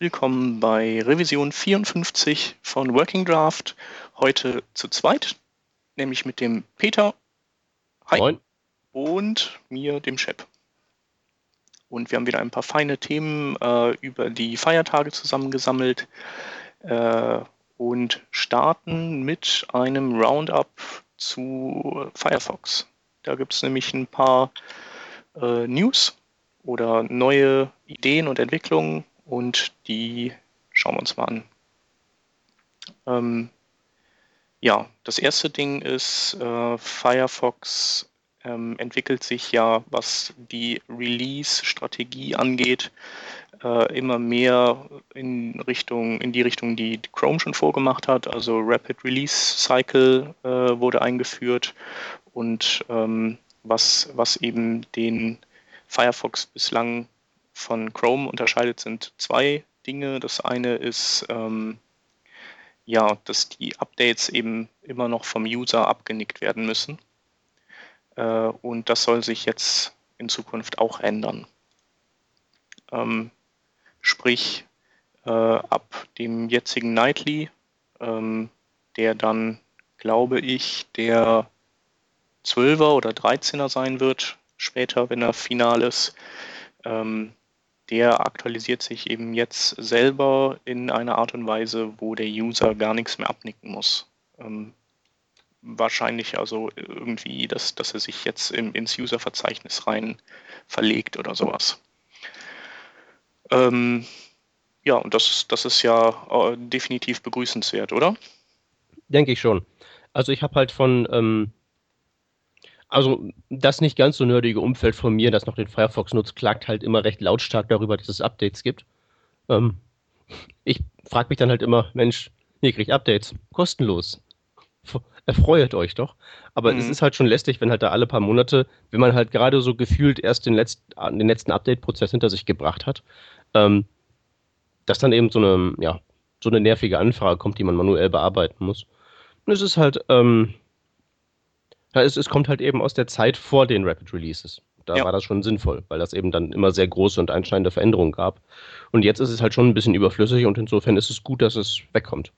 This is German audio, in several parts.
Willkommen bei Revision 54 von Working Draft. Heute zu zweit, nämlich mit dem Peter. Hi. Moin. Und mir, dem Shep. Und wir haben wieder ein paar feine Themen äh, über die Feiertage zusammengesammelt äh, und starten mit einem Roundup zu Firefox. Da gibt es nämlich ein paar äh, News oder neue Ideen und Entwicklungen und die schauen wir uns mal an. Ähm, ja, das erste Ding ist, äh, Firefox ähm, entwickelt sich ja, was die Release-Strategie angeht, äh, immer mehr in Richtung, in die Richtung, die Chrome schon vorgemacht hat. Also Rapid Release Cycle äh, wurde eingeführt und ähm, was, was eben den Firefox bislang von Chrome unterscheidet, sind zwei Dinge. Das eine ist, ähm, ja, dass die Updates eben immer noch vom User abgenickt werden müssen. Äh, und das soll sich jetzt in Zukunft auch ändern. Ähm, sprich, äh, ab dem jetzigen Nightly, ähm, der dann, glaube ich, der 12er oder 13er sein wird, später, wenn er final ist, ähm, der aktualisiert sich eben jetzt selber in einer Art und Weise, wo der User gar nichts mehr abnicken muss. Ähm, wahrscheinlich also irgendwie, dass, dass er sich jetzt im, ins User-Verzeichnis rein verlegt oder sowas. Ähm, ja, und das, das ist ja äh, definitiv begrüßenswert, oder? Denke ich schon. Also ich habe halt von ähm, also das nicht ganz so nerdige Umfeld von mir, das noch den Firefox nutzt, klagt halt immer recht lautstark darüber, dass es Updates gibt. Ähm, ich frage mich dann halt immer, Mensch, ihr kriegt Updates, kostenlos. Erfreut euch doch. Aber mhm. es ist halt schon lästig, wenn halt da alle paar Monate, wenn man halt gerade so gefühlt erst den letzten, den letzten Update-Prozess hinter sich gebracht hat, ähm, dass dann eben so eine, ja, so eine nervige Anfrage kommt, die man manuell bearbeiten muss. Und es ist halt, ähm, ja, es, es kommt halt eben aus der Zeit vor den Rapid Releases. Da ja. war das schon sinnvoll, weil das eben dann immer sehr große und einschneidende Veränderungen gab. Und jetzt ist es halt schon ein bisschen überflüssig und insofern ist es gut, dass es wegkommt.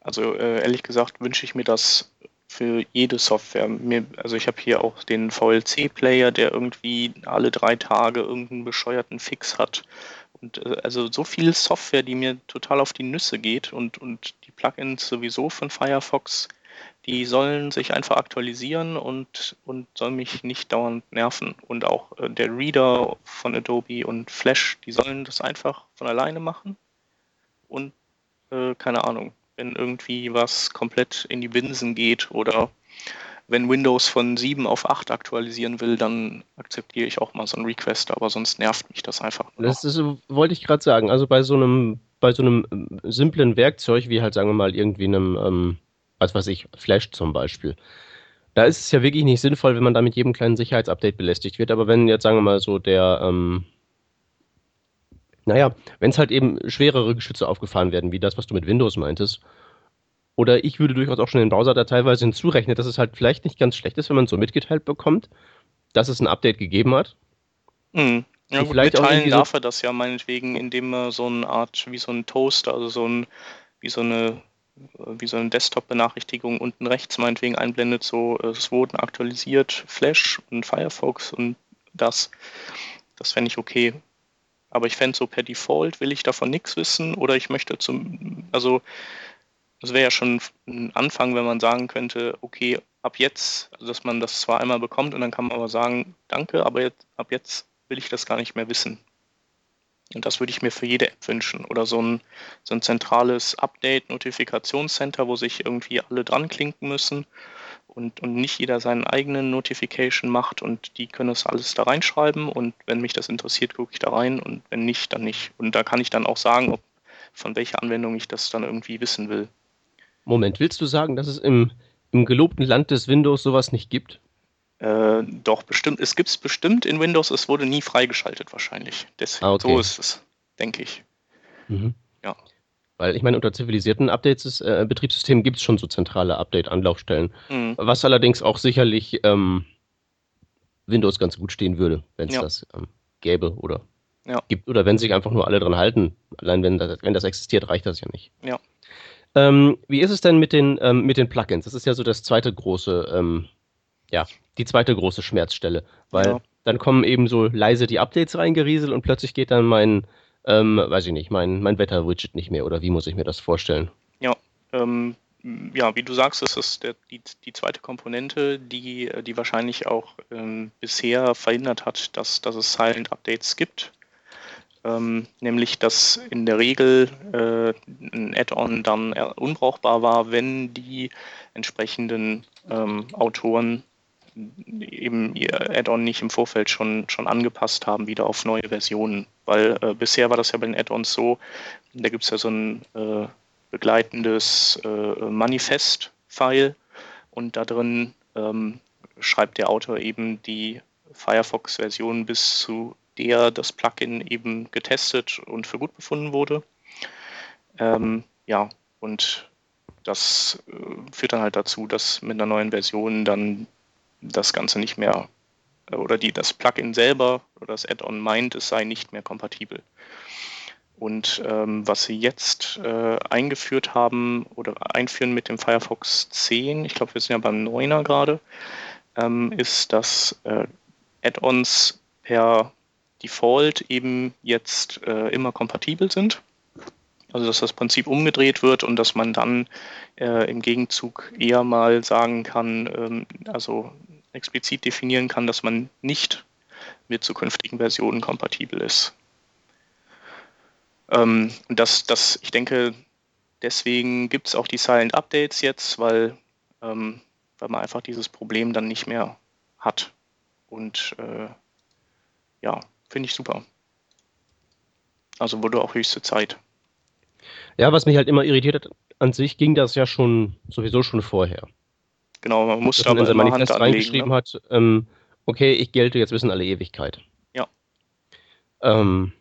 Also äh, ehrlich gesagt wünsche ich mir das für jede Software. Mir, also ich habe hier auch den VLC-Player, der irgendwie alle drei Tage irgendeinen bescheuerten Fix hat. Und äh, also so viel Software, die mir total auf die Nüsse geht und, und die Plugins sowieso von Firefox die sollen sich einfach aktualisieren und, und sollen mich nicht dauernd nerven. Und auch äh, der Reader von Adobe und Flash, die sollen das einfach von alleine machen. Und äh, keine Ahnung, wenn irgendwie was komplett in die Binsen geht oder wenn Windows von 7 auf 8 aktualisieren will, dann akzeptiere ich auch mal so einen Request, aber sonst nervt mich das einfach. Das ist, wollte ich gerade sagen. Also bei so einem, bei so einem äh, simplen Werkzeug, wie halt sagen wir mal irgendwie einem ähm was weiß ich, Flash zum Beispiel. Da ist es ja wirklich nicht sinnvoll, wenn man da mit jedem kleinen Sicherheitsupdate belästigt wird. Aber wenn jetzt, sagen wir mal, so der, ähm, naja, wenn es halt eben schwerere Geschütze aufgefahren werden, wie das, was du mit Windows meintest, oder ich würde durchaus auch schon den Browser da teilweise hinzurechnen, dass es halt vielleicht nicht ganz schlecht ist, wenn man so mitgeteilt bekommt, dass es ein Update gegeben hat. Mhm. Ja, gut, vielleicht mitteilen darf er das ja meinetwegen, indem er so eine Art, wie so ein Toaster, also so ein, wie so eine wie so eine Desktop-Benachrichtigung unten rechts meinetwegen einblendet, so es wurden aktualisiert Flash und Firefox und das. Das fände ich okay. Aber ich fände so per Default, will ich davon nichts wissen oder ich möchte zum, also es wäre ja schon ein Anfang, wenn man sagen könnte, okay, ab jetzt, also dass man das zwar einmal bekommt und dann kann man aber sagen, danke, aber jetzt, ab jetzt will ich das gar nicht mehr wissen. Und das würde ich mir für jede App wünschen. Oder so ein, so ein zentrales Update-Notifikationscenter, wo sich irgendwie alle dran klinken müssen und, und nicht jeder seinen eigenen Notification macht und die können das alles da reinschreiben und wenn mich das interessiert, gucke ich da rein und wenn nicht, dann nicht. Und da kann ich dann auch sagen, ob, von welcher Anwendung ich das dann irgendwie wissen will. Moment, willst du sagen, dass es im, im gelobten Land des Windows sowas nicht gibt? Äh, doch, bestimmt. Es gibt es bestimmt in Windows, es wurde nie freigeschaltet wahrscheinlich. Deswegen, ah, okay. So ist es, denke ich. Mhm. Ja. Weil ich meine, unter zivilisierten Updates, äh, Betriebssystemen gibt es schon so zentrale Update-Anlaufstellen. Mhm. Was allerdings auch sicherlich ähm, Windows ganz gut stehen würde, wenn es ja. das ähm, gäbe oder ja. gibt oder wenn sich einfach nur alle dran halten. Allein wenn das, wenn das existiert, reicht das ja nicht. Ja. Ähm, wie ist es denn mit den, ähm, mit den Plugins? Das ist ja so das zweite große, ähm, ja, die zweite große Schmerzstelle, weil ja. dann kommen eben so leise die Updates reingerieselt und plötzlich geht dann mein, ähm, weiß ich nicht, mein, mein Wetter-Widget nicht mehr oder wie muss ich mir das vorstellen? Ja, ähm, ja, wie du sagst, ist das der, die, die zweite Komponente, die, die wahrscheinlich auch ähm, bisher verhindert hat, dass, dass es Silent Updates gibt. Ähm, nämlich, dass in der Regel äh, ein Add-on dann unbrauchbar war, wenn die entsprechenden ähm, Autoren eben ihr Add-on nicht im Vorfeld schon, schon angepasst haben, wieder auf neue Versionen. Weil äh, bisher war das ja bei den Add-ons so, da gibt es ja so ein äh, begleitendes äh, Manifest-File und da drin ähm, schreibt der Autor eben die Firefox-Version bis zu der das Plugin eben getestet und für gut befunden wurde. Ähm, ja, und das äh, führt dann halt dazu, dass mit einer neuen Version dann das Ganze nicht mehr oder die, das Plugin selber oder das Add-on meint, es sei nicht mehr kompatibel. Und ähm, was sie jetzt äh, eingeführt haben oder einführen mit dem Firefox 10, ich glaube, wir sind ja beim 9er gerade, ähm, ist, dass äh, Add-ons per Default eben jetzt äh, immer kompatibel sind. Also dass das Prinzip umgedreht wird und dass man dann äh, im Gegenzug eher mal sagen kann, ähm, also explizit definieren kann, dass man nicht mit zukünftigen Versionen kompatibel ist. Ähm, und das, das, ich denke, deswegen gibt es auch die Silent Updates jetzt, weil, ähm, weil man einfach dieses Problem dann nicht mehr hat. Und äh, ja, finde ich super. Also wurde auch höchste Zeit. Ja, was mich halt immer irritiert hat, an sich ging das ja schon sowieso schon vorher. Genau, man musste aber in sein Manifest Hand reingeschrieben ne? hat, ähm, okay, ich gelte jetzt bis in alle Ewigkeit. Ja. Ähm,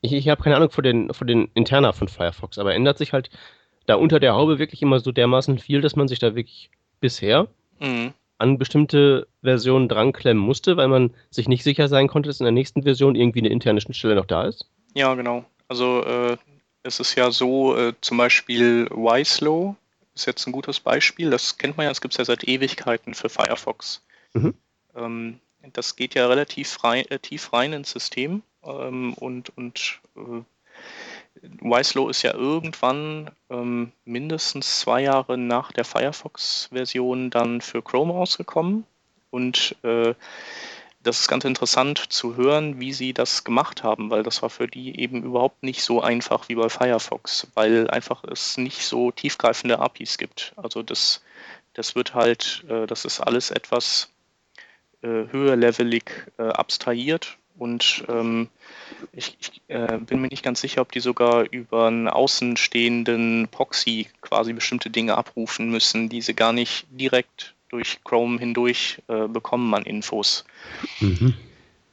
ich, ich habe keine Ahnung von den, von den Interna von Firefox, aber ändert sich halt da unter der Haube wirklich immer so dermaßen viel, dass man sich da wirklich bisher mhm. an bestimmte Versionen dranklemmen musste, weil man sich nicht sicher sein konnte, dass in der nächsten Version irgendwie eine interne Schnittstelle noch da ist? Ja, genau. Also äh, es ist ja so, äh, zum Beispiel YSlow ist jetzt ein gutes Beispiel. Das kennt man ja, das gibt es ja seit Ewigkeiten für Firefox. Mhm. Ähm, das geht ja relativ rein, äh, tief rein ins System ähm, und, und äh, Wiselow ist ja irgendwann ähm, mindestens zwei Jahre nach der Firefox-Version dann für Chrome rausgekommen. Und äh, das ist ganz interessant zu hören, wie sie das gemacht haben, weil das war für die eben überhaupt nicht so einfach wie bei Firefox, weil einfach es nicht so tiefgreifende APIs gibt. Also das, das wird halt, äh, das ist alles etwas äh, höherlevelig äh, abstrahiert und ähm, ich, ich äh, bin mir nicht ganz sicher, ob die sogar über einen außenstehenden Proxy quasi bestimmte Dinge abrufen müssen, die sie gar nicht direkt durch Chrome hindurch äh, bekommen man Infos. Mhm.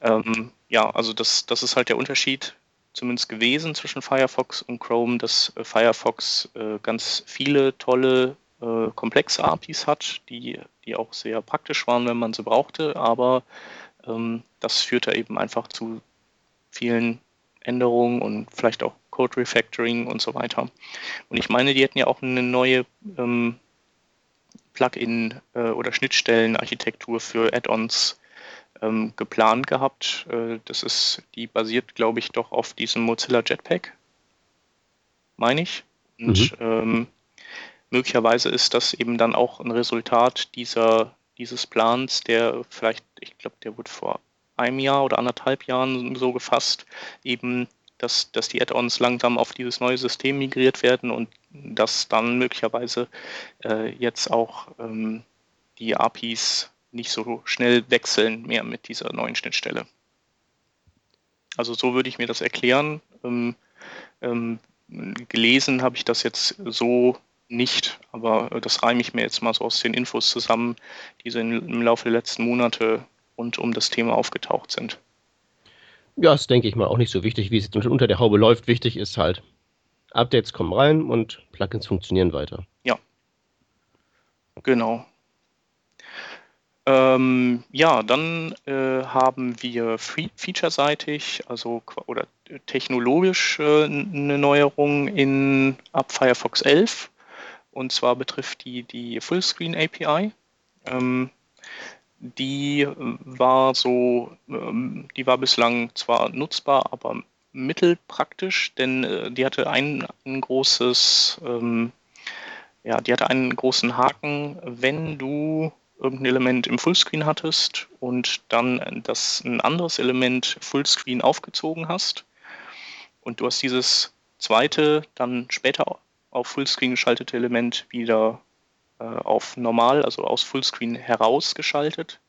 Ähm, ja, also das, das ist halt der Unterschied zumindest gewesen zwischen Firefox und Chrome, dass äh, Firefox äh, ganz viele tolle äh, komplexe APIs hat, die, die auch sehr praktisch waren, wenn man sie brauchte, aber ähm, das führte eben einfach zu vielen Änderungen und vielleicht auch Code Refactoring und so weiter. Und ich meine, die hätten ja auch eine neue ähm, Plugin- äh, oder Schnittstellenarchitektur für Add-ons ähm, geplant gehabt. Äh, das ist, die basiert, glaube ich, doch auf diesem Mozilla Jetpack, meine ich. Und mhm. ähm, möglicherweise ist das eben dann auch ein Resultat dieser dieses Plans, der vielleicht, ich glaube, der wurde vor einem Jahr oder anderthalb Jahren so gefasst, eben, dass, dass die Add-ons langsam auf dieses neue System migriert werden und dass dann möglicherweise äh, jetzt auch ähm, die APIs nicht so schnell wechseln mehr mit dieser neuen Schnittstelle. Also so würde ich mir das erklären. Ähm, ähm, gelesen habe ich das jetzt so nicht, aber das reime ich mir jetzt mal so aus den Infos zusammen, die so im Laufe der letzten Monate rund um das Thema aufgetaucht sind. Ja, das denke ich mal auch nicht so wichtig, wie es unter der Haube läuft. Wichtig ist halt, Updates kommen rein und Plugins funktionieren weiter. Ja. Genau. Ähm, ja, dann äh, haben wir featureseitig, also oder technologisch äh, eine Neuerung in ab Firefox 11. Und zwar betrifft die die Fullscreen API. Ähm, die war so, ähm, die war bislang zwar nutzbar, aber mittelpraktisch, denn äh, die hatte ein, ein großes, ähm, ja, die hatte einen großen Haken, wenn du irgendein Element im Fullscreen hattest und dann das ein anderes Element Fullscreen aufgezogen hast und du hast dieses zweite dann später auf Fullscreen geschaltete Element wieder äh, auf normal, also aus Fullscreen herausgeschaltet,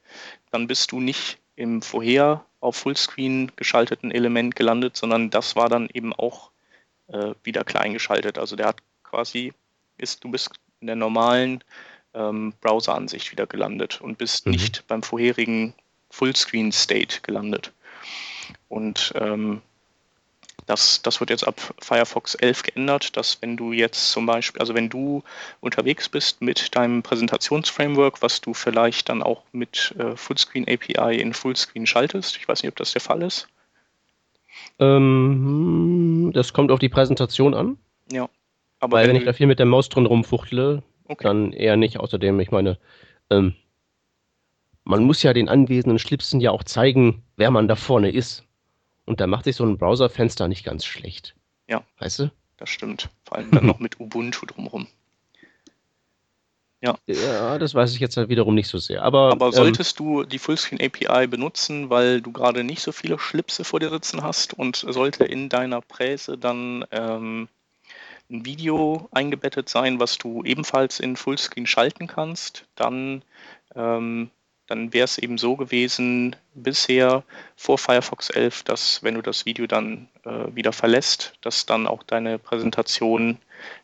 dann bist du nicht im vorher auf Fullscreen geschalteten Element gelandet, sondern das war dann eben auch äh, wieder klein geschaltet. Also der hat quasi, ist, du bist in der normalen ähm, Browser-Ansicht wieder gelandet und bist mhm. nicht beim vorherigen Fullscreen-State gelandet. Und ähm, das, das wird jetzt ab Firefox 11 geändert, dass wenn du jetzt zum Beispiel, also wenn du unterwegs bist mit deinem Präsentationsframework, was du vielleicht dann auch mit äh, Fullscreen API in Fullscreen schaltest, ich weiß nicht, ob das der Fall ist. Ähm, das kommt auf die Präsentation an. Ja. Aber Weil wenn, wenn ich da viel mit der Maus drin rumfuchtle, okay. dann eher nicht. Außerdem, ich meine, ähm, man muss ja den anwesenden Schlipsen ja auch zeigen, wer man da vorne ist. Und da macht sich so ein Browserfenster nicht ganz schlecht. Ja. Weißt du? Das stimmt. Vor allem dann noch mit Ubuntu drumherum. Ja. ja, das weiß ich jetzt halt wiederum nicht so sehr. Aber, Aber ähm, solltest ähm, du die Fullscreen API benutzen, weil du gerade nicht so viele Schlipse vor dir sitzen hast und sollte in deiner Präse dann ähm, ein Video eingebettet sein, was du ebenfalls in Fullscreen schalten kannst, dann ähm, dann wäre es eben so gewesen bisher vor Firefox 11, dass wenn du das Video dann äh, wieder verlässt, dass dann auch deine Präsentation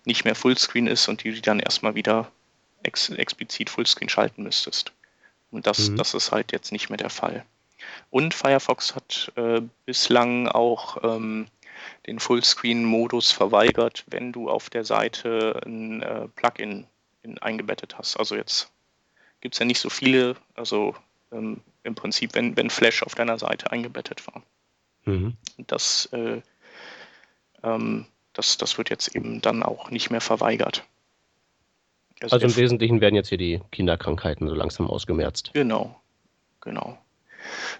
nicht mehr Fullscreen ist und du die dann erstmal wieder ex explizit Fullscreen schalten müsstest. Und das, mhm. das ist halt jetzt nicht mehr der Fall. Und Firefox hat äh, bislang auch ähm, den Fullscreen-Modus verweigert, wenn du auf der Seite ein äh, Plugin in, eingebettet hast. Also jetzt gibt es ja nicht so viele, also ähm, im Prinzip, wenn, wenn Flash auf deiner Seite eingebettet war. Mhm. Das, äh, ähm, das, das wird jetzt eben dann auch nicht mehr verweigert. Also, also im Wesentlichen werden jetzt hier die Kinderkrankheiten so langsam ausgemerzt. Genau, genau.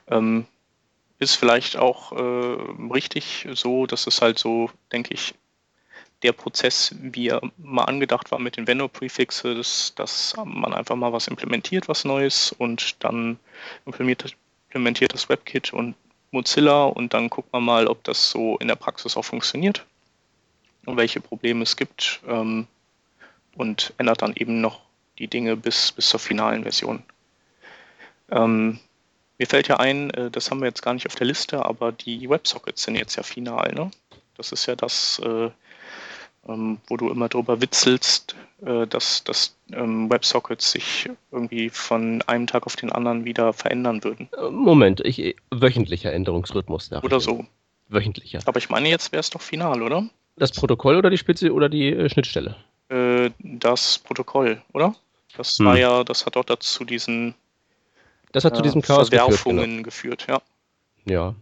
Ähm, ist vielleicht auch äh, richtig so, dass es halt so, denke ich, der Prozess, wie er mal angedacht war mit den Vendor-Prefixe, dass, man einfach mal was implementiert, was Neues und dann implementiert, implementiert das WebKit und Mozilla und dann guckt man mal, ob das so in der Praxis auch funktioniert und welche Probleme es gibt ähm, und ändert dann eben noch die Dinge bis, bis zur finalen Version. Ähm, mir fällt ja ein, äh, das haben wir jetzt gar nicht auf der Liste, aber die WebSockets sind jetzt ja final. Ne? Das ist ja das, äh, ähm, wo du immer drüber witzelst, äh, dass, dass ähm, WebSockets sich irgendwie von einem Tag auf den anderen wieder verändern würden. Äh, Moment, ich, wöchentlicher Änderungsrhythmus. Oder so. Wöchentlicher. Aber ich meine, jetzt wäre es doch final, oder? Das Protokoll oder die Spitze oder die äh, Schnittstelle? Äh, das Protokoll, oder? Das hm. war ja, das hat auch dazu diesen das hat zu diesem Chaos Verwerfungen geführt, geführt ja. Ja,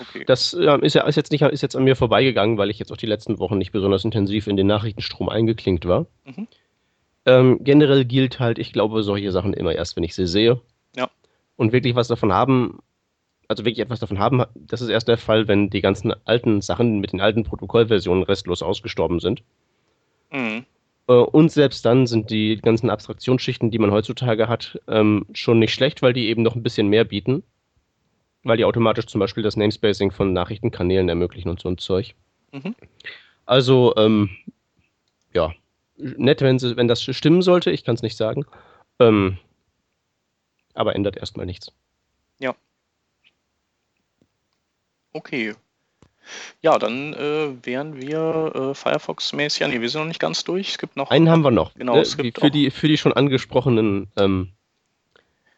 Okay. Das äh, ist, ja, ist, jetzt nicht, ist jetzt an mir vorbeigegangen, weil ich jetzt auch die letzten Wochen nicht besonders intensiv in den Nachrichtenstrom eingeklinkt war. Mhm. Ähm, generell gilt halt, ich glaube solche Sachen immer erst, wenn ich sie sehe. Ja. Und wirklich was davon haben, also wirklich etwas davon haben, das ist erst der Fall, wenn die ganzen alten Sachen mit den alten Protokollversionen restlos ausgestorben sind. Mhm. Äh, und selbst dann sind die ganzen Abstraktionsschichten, die man heutzutage hat, ähm, schon nicht schlecht, weil die eben noch ein bisschen mehr bieten weil die automatisch zum Beispiel das Namespacing von Nachrichtenkanälen ermöglichen und so ein Zeug. Mhm. Also, ähm, ja, nett, wenn, sie, wenn das stimmen sollte, ich kann es nicht sagen. Ähm, aber ändert erstmal nichts. Ja. Okay. Ja, dann äh, wären wir äh, Firefox-mäßig. Ja, nee, wir sind noch nicht ganz durch. Es gibt noch. Einen haben wir noch. Genau, äh, es gibt für, die, für die schon angesprochenen ähm,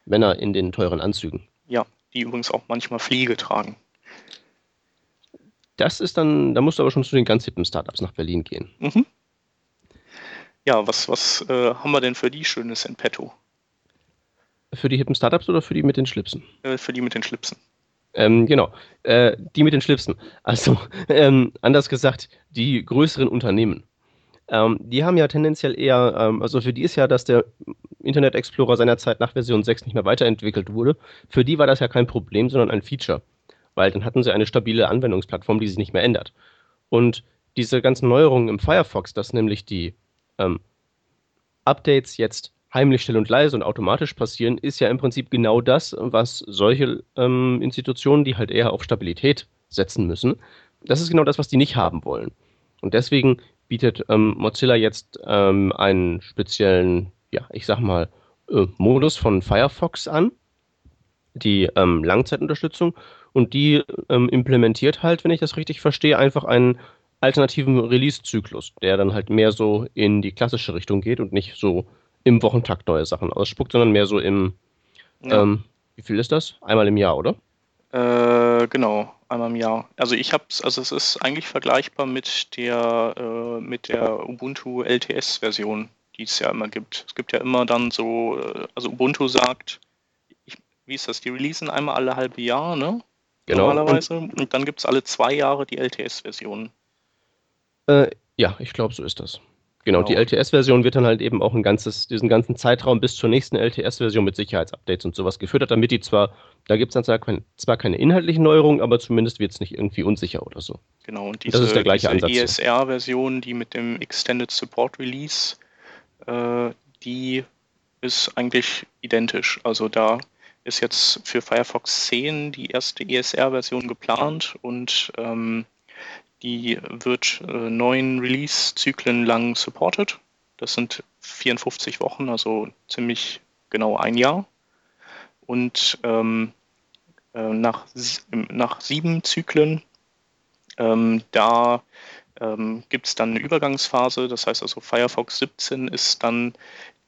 Männer in den teuren Anzügen. Ja, die übrigens auch manchmal Fliege tragen. Das ist dann, da musst du aber schon zu den ganz hippen Startups nach Berlin gehen. Mhm. Ja, was, was äh, haben wir denn für die Schönes in petto? Für die hippen Startups oder für die mit den Schlipsen? Äh, für die mit den Schlipsen. Ähm, genau, äh, die mit den Schlipsen. Also, ähm, anders gesagt, die größeren Unternehmen. Ähm, die haben ja tendenziell eher, ähm, also für die ist ja, dass der Internet Explorer seinerzeit nach Version 6 nicht mehr weiterentwickelt wurde. Für die war das ja kein Problem, sondern ein Feature. Weil dann hatten sie eine stabile Anwendungsplattform, die sich nicht mehr ändert. Und diese ganzen Neuerungen im Firefox, dass nämlich die ähm, Updates jetzt heimlich still und leise und automatisch passieren, ist ja im Prinzip genau das, was solche ähm, Institutionen, die halt eher auf Stabilität setzen müssen, das ist genau das, was die nicht haben wollen. Und deswegen bietet ähm, Mozilla jetzt ähm, einen speziellen, ja, ich sag mal, äh, Modus von Firefox an, die ähm, Langzeitunterstützung, und die ähm, implementiert halt, wenn ich das richtig verstehe, einfach einen alternativen Release-Zyklus, der dann halt mehr so in die klassische Richtung geht und nicht so im Wochentakt neue Sachen ausspuckt, sondern mehr so im, ja. ähm, wie viel ist das? Einmal im Jahr, oder? Äh, genau, einmal im Jahr. Also ich habe es, also es ist eigentlich vergleichbar mit der, äh, mit der Ubuntu LTS-Version, die es ja immer gibt. Es gibt ja immer dann so, äh, also Ubuntu sagt, ich, wie ist das, die releasen einmal alle halbe Jahr, ne? Genau. Normalerweise. Und, und dann gibt es alle zwei Jahre die LTS-Version. Äh, ja, ich glaube, so ist das. Genau, genau. die LTS-Version wird dann halt eben auch ein ganzes, diesen ganzen Zeitraum bis zur nächsten LTS-Version mit Sicherheitsupdates und sowas gefüttert, damit die zwar, da gibt es dann zwar, kein, zwar keine inhaltlichen Neuerungen, aber zumindest wird es nicht irgendwie unsicher oder so. Genau, und diese, das ist der gleiche diese ESR-Version, die mit dem Extended Support Release, äh, die ist eigentlich identisch. Also da ist jetzt für Firefox 10 die erste ESR-Version geplant und ähm, die wird äh, neun Release-Zyklen lang supported. Das sind 54 Wochen, also ziemlich genau ein Jahr. Und ähm, äh, nach, nach sieben Zyklen, ähm, da ähm, gibt es dann eine Übergangsphase. Das heißt also, Firefox 17 ist dann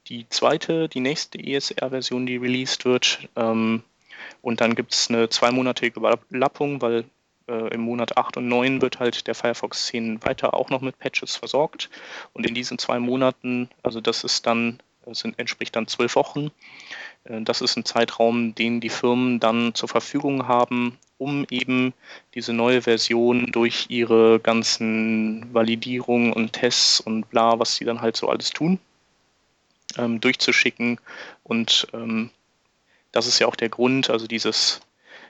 die zweite, die nächste ESR-Version, die released wird. Ähm, und dann gibt es eine zweimonatige Überlappung, weil äh, im Monat 8 und 9 wird halt der Firefox 10 weiter auch noch mit Patches versorgt. Und in diesen zwei Monaten, also das ist dann, das entspricht dann zwölf Wochen, äh, das ist ein Zeitraum, den die Firmen dann zur Verfügung haben, um eben diese neue Version durch ihre ganzen Validierungen und Tests und bla, was sie dann halt so alles tun, ähm, durchzuschicken. Und ähm, das ist ja auch der Grund, also dieses,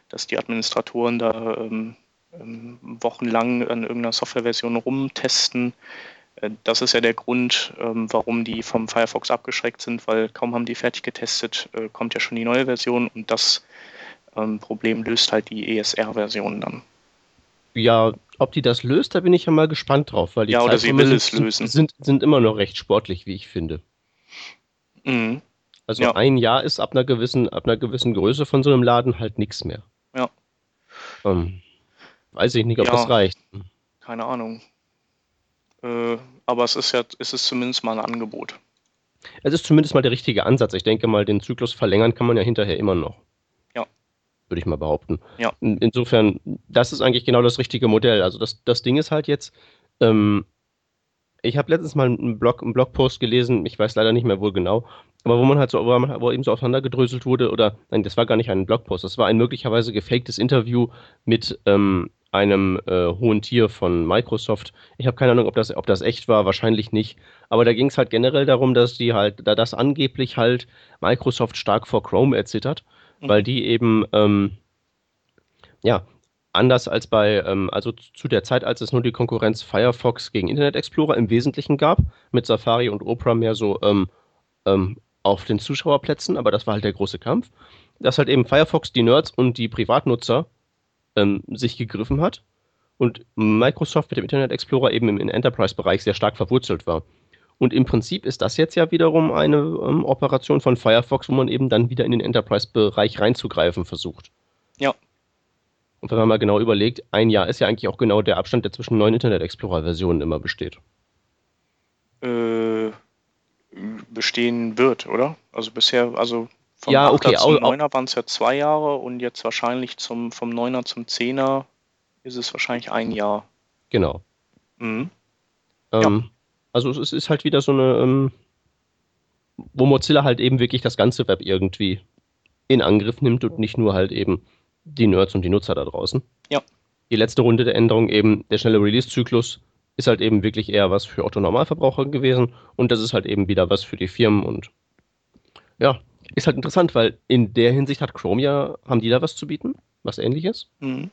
dass die Administratoren da ähm, wochenlang an irgendeiner Softwareversion rumtesten. Äh, das ist ja der Grund, ähm, warum die vom Firefox abgeschreckt sind, weil kaum haben die fertig getestet, äh, kommt ja schon die neue Version und das ähm, Problem löst halt die ESR-Version dann. Ja, ob die das löst, da bin ich ja mal gespannt drauf, weil die ja, oder sie will es lösen. Sind, sind immer noch recht sportlich, wie ich finde. Mhm. Also ja. ein Jahr ist ab einer gewissen, ab einer gewissen Größe von so einem Laden halt nichts mehr. Ja. Ähm, Weiß ich nicht, ob ja, das reicht. Keine Ahnung. Äh, aber es ist ja, es ist zumindest mal ein Angebot. Es ist zumindest mal der richtige Ansatz. Ich denke mal, den Zyklus verlängern kann man ja hinterher immer noch. Ja. Würde ich mal behaupten. Ja. Insofern, das ist eigentlich genau das richtige Modell. Also das, das Ding ist halt jetzt, ähm, ich habe letztens mal einen, Blog, einen Blogpost gelesen, ich weiß leider nicht mehr wohl genau, aber wo man halt so, wo, man, wo eben so auseinandergedröselt wurde, oder nein, das war gar nicht ein Blogpost, das war ein möglicherweise gefaktes Interview mit ähm, einem äh, hohen Tier von Microsoft. Ich habe keine Ahnung, ob das, ob das echt war, wahrscheinlich nicht. Aber da ging es halt generell darum, dass die halt, da das angeblich halt Microsoft stark vor Chrome erzittert, mhm. weil die eben, ähm, ja, anders als bei, ähm, also zu der Zeit, als es nur die Konkurrenz Firefox gegen Internet Explorer im Wesentlichen gab, mit Safari und Opera mehr so ähm, ähm auf den Zuschauerplätzen, aber das war halt der große Kampf, dass halt eben Firefox die Nerds und die Privatnutzer ähm, sich gegriffen hat und Microsoft mit dem Internet Explorer eben im Enterprise-Bereich sehr stark verwurzelt war. Und im Prinzip ist das jetzt ja wiederum eine ähm, Operation von Firefox, wo man eben dann wieder in den Enterprise-Bereich reinzugreifen versucht. Ja. Und wenn man mal genau überlegt, ein Jahr ist ja eigentlich auch genau der Abstand, der zwischen neuen Internet Explorer-Versionen immer besteht. Äh, bestehen wird, oder? Also bisher, also vom ja, okay, zum 9er waren es ja zwei Jahre und jetzt wahrscheinlich zum, vom 9er zum 10er ist es wahrscheinlich ein Jahr. Genau. Mhm. Ähm, ja. Also es ist halt wieder so eine, ähm, wo Mozilla halt eben wirklich das ganze Web irgendwie in Angriff nimmt und nicht nur halt eben die Nerds und die Nutzer da draußen. Ja. Die letzte Runde der Änderung eben, der schnelle Release-Zyklus, ist halt eben wirklich eher was für Otto-Normalverbraucher gewesen und das ist halt eben wieder was für die Firmen und ja, ist halt interessant, weil in der Hinsicht hat Chrome ja, haben die da was zu bieten? Was ähnliches? Mhm.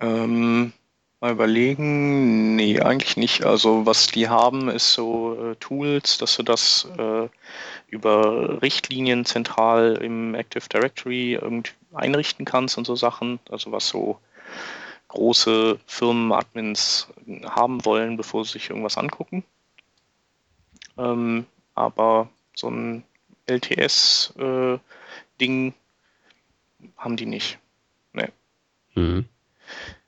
Ähm, mal überlegen, nee, eigentlich nicht. Also was die haben, ist so äh, Tools, dass du das äh, über Richtlinien zentral im Active Directory irgendwie einrichten kannst und so Sachen. Also was so große Firmen-Admins haben wollen, bevor sie sich irgendwas angucken. Ähm, aber so ein LTS-Ding äh, haben die nicht. Nee. Mhm.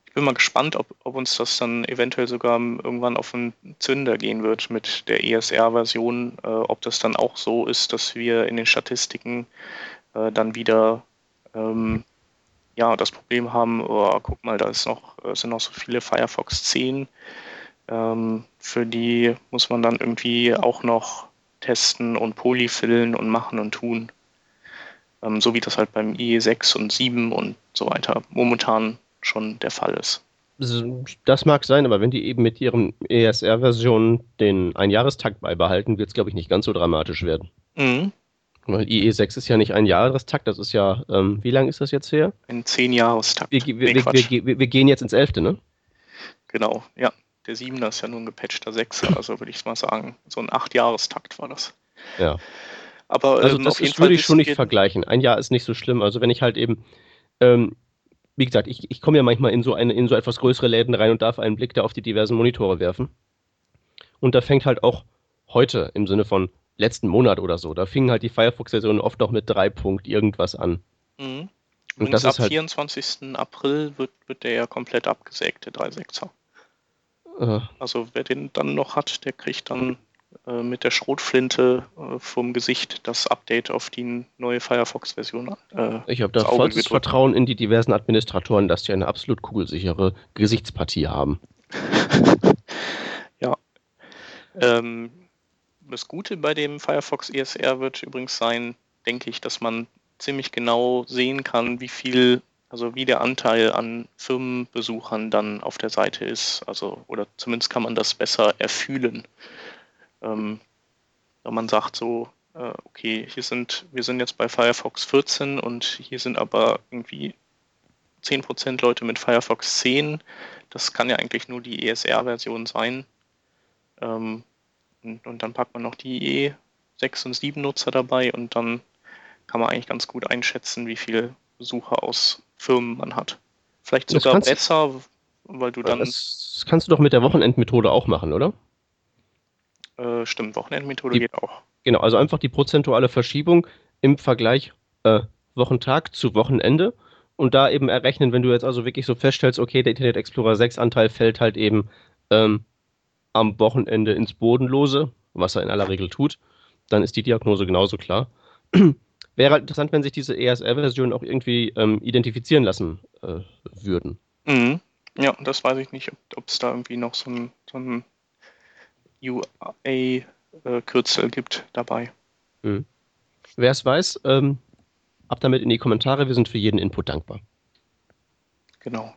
Ich bin mal gespannt, ob, ob, uns das dann eventuell sogar irgendwann auf den Zünder gehen wird mit der ESR-Version, äh, ob das dann auch so ist, dass wir in den Statistiken äh, dann wieder ähm, ja, das Problem haben, oh, guck mal, da ist noch, äh, sind noch so viele Firefox 10. Ähm, für die muss man dann irgendwie auch noch testen und polyfillen und machen und tun. Ähm, so wie das halt beim IE6 und 7 und so weiter momentan schon der Fall ist. Das mag sein, aber wenn die eben mit ihren ESR-Versionen den Einjahrestakt beibehalten, wird es, glaube ich, nicht ganz so dramatisch werden. Mhm. Weil IE6 ist ja nicht ein Jahrestakt, das ist ja, ähm, wie lange ist das jetzt her? Ein Zehn-Jahrestakt. Wir, wir, nee, wir, wir, gehen jetzt ins Elfte, ne? Genau, ja. Der Siebener ist ja nur ein gepatchter Sechser, also würde ich mal sagen. So ein Acht-Jahrestakt war das. Ja. Aber also ähm, das ist, würde ich schon nicht vergleichen. Ein Jahr ist nicht so schlimm. Also wenn ich halt eben, ähm, wie gesagt, ich, ich komme ja manchmal in so eine, in so etwas größere Läden rein und darf einen Blick da auf die diversen Monitore werfen. Und da fängt halt auch heute im Sinne von letzten Monat oder so. Da fingen halt die Firefox-Versionen oft noch mit drei Punkt irgendwas an. Mhm. Und das ab ist halt 24. April wird, wird der ja komplett abgesägt, der 3.6er. Äh. Also wer den dann noch hat, der kriegt dann äh, mit der Schrotflinte äh, vom Gesicht das Update auf die neue Firefox-Version. Äh, ich habe da volles Vertrauen in die diversen Administratoren, dass die eine absolut kugelsichere Gesichtspartie haben. ja. Ähm, das Gute bei dem Firefox ESR wird übrigens sein, denke ich, dass man ziemlich genau sehen kann, wie viel, also wie der Anteil an Firmenbesuchern dann auf der Seite ist. Also, oder zumindest kann man das besser erfühlen. Ähm, wenn man sagt so, äh, okay, hier sind, wir sind jetzt bei Firefox 14 und hier sind aber irgendwie 10% Leute mit Firefox 10. Das kann ja eigentlich nur die ESR-Version sein. Ähm, und, und dann packt man noch die E6 und 7 Nutzer dabei und dann kann man eigentlich ganz gut einschätzen, wie viele Besucher aus Firmen man hat. Vielleicht sogar besser, weil du dann. Das kannst du doch mit der Wochenendmethode auch machen, oder? Äh, stimmt, Wochenendmethode geht auch. Genau, also einfach die prozentuale Verschiebung im Vergleich äh, Wochentag zu Wochenende und da eben errechnen, wenn du jetzt also wirklich so feststellst, okay, der Internet Explorer 6 Anteil fällt halt eben ähm, am Wochenende ins Bodenlose, was er in aller Regel tut, dann ist die Diagnose genauso klar. Wäre halt interessant, wenn sich diese ESR-Versionen auch irgendwie ähm, identifizieren lassen äh, würden. Mhm. Ja, das weiß ich nicht, ob es da irgendwie noch so ein, so ein UA-Kürzel gibt dabei. Mhm. Wer es weiß, ähm, ab damit in die Kommentare. Wir sind für jeden Input dankbar. Genau.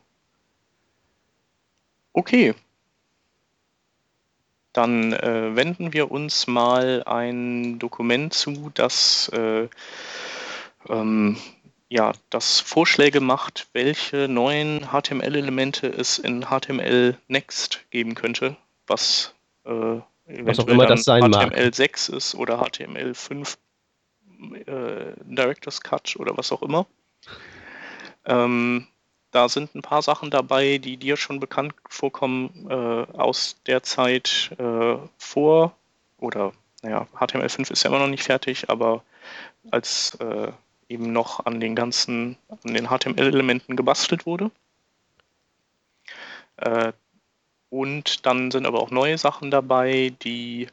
Okay, dann äh, wenden wir uns mal ein Dokument zu, das, äh, ähm, ja, das Vorschläge macht, welche neuen HTML-Elemente es in HTML Next geben könnte, was, äh, was auch immer das sein HTML6 ist oder HTML5 äh, Director's Cut oder was auch immer. Ähm, da sind ein paar Sachen dabei, die dir schon bekannt vorkommen äh, aus der Zeit äh, vor oder naja, HTML5 ist ja immer noch nicht fertig, aber als äh, eben noch an den ganzen, an den HTML-Elementen gebastelt wurde. Äh, und dann sind aber auch neue Sachen dabei, die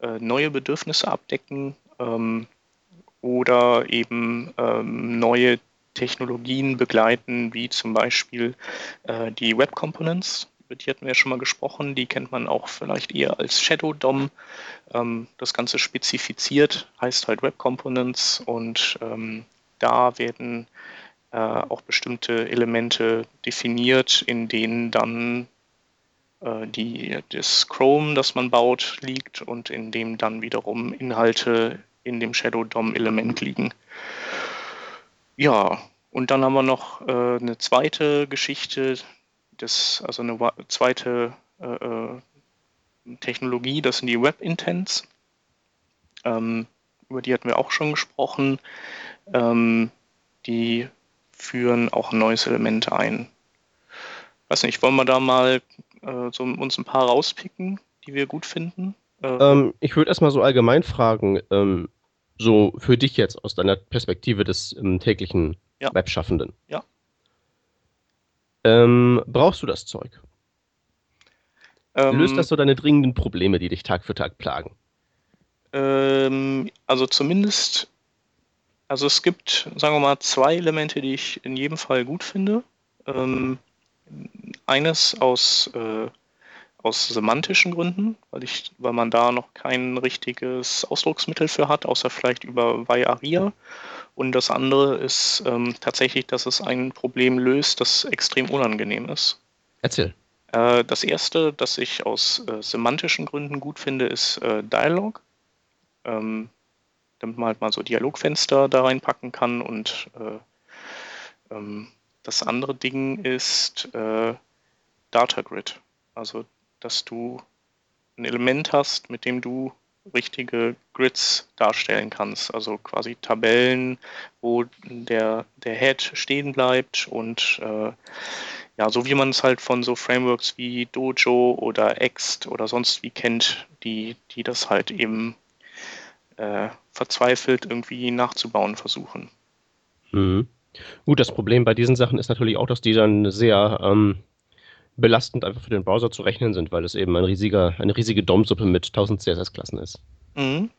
äh, neue Bedürfnisse abdecken ähm, oder eben ähm, neue Technologien begleiten, wie zum Beispiel äh, die Web Components. Über die hatten wir ja schon mal gesprochen. Die kennt man auch vielleicht eher als Shadow DOM. Ähm, das Ganze spezifiziert heißt halt Web Components und ähm, da werden äh, auch bestimmte Elemente definiert, in denen dann äh, die, das Chrome, das man baut, liegt und in dem dann wiederum Inhalte in dem Shadow DOM-Element liegen. Ja, und dann haben wir noch äh, eine zweite Geschichte, das, also eine zweite äh, äh, Technologie, das sind die Web-Intents. Ähm, über die hatten wir auch schon gesprochen. Ähm, die führen auch ein neues Element ein. Weiß nicht, wollen wir da mal äh, so uns ein paar rauspicken, die wir gut finden? Äh, ähm, ich würde erstmal so allgemein fragen, ähm, so für dich jetzt aus deiner Perspektive des ähm, täglichen ja. Webschaffenden. Ja. Ähm, brauchst du das Zeug? Ähm, Löst das so deine dringenden Probleme, die dich Tag für Tag plagen? Ähm, also zumindest, also es gibt, sagen wir mal, zwei Elemente, die ich in jedem Fall gut finde. Ähm, eines aus, äh, aus semantischen Gründen, weil, ich, weil man da noch kein richtiges Ausdrucksmittel für hat, außer vielleicht über Vajaria. Und das andere ist ähm, tatsächlich, dass es ein Problem löst, das extrem unangenehm ist. Erzähl. Äh, das erste, das ich aus äh, semantischen Gründen gut finde, ist äh, Dialog. Ähm, damit man halt mal so Dialogfenster da reinpacken kann und äh, ähm, das andere Ding ist äh, Data Grid. Also, dass du ein Element hast, mit dem du richtige Grids darstellen kannst. Also quasi Tabellen, wo der, der Head stehen bleibt und äh, ja, so wie man es halt von so Frameworks wie Dojo oder Ext oder sonst wie kennt, die, die das halt eben äh, verzweifelt irgendwie nachzubauen versuchen. Mhm. Gut, das Problem bei diesen Sachen ist natürlich auch, dass die dann sehr ähm, belastend einfach für den Browser zu rechnen sind, weil es eben ein riesiger, eine riesige DOM-Suppe mit 1000 CSS-Klassen ist. Mhm.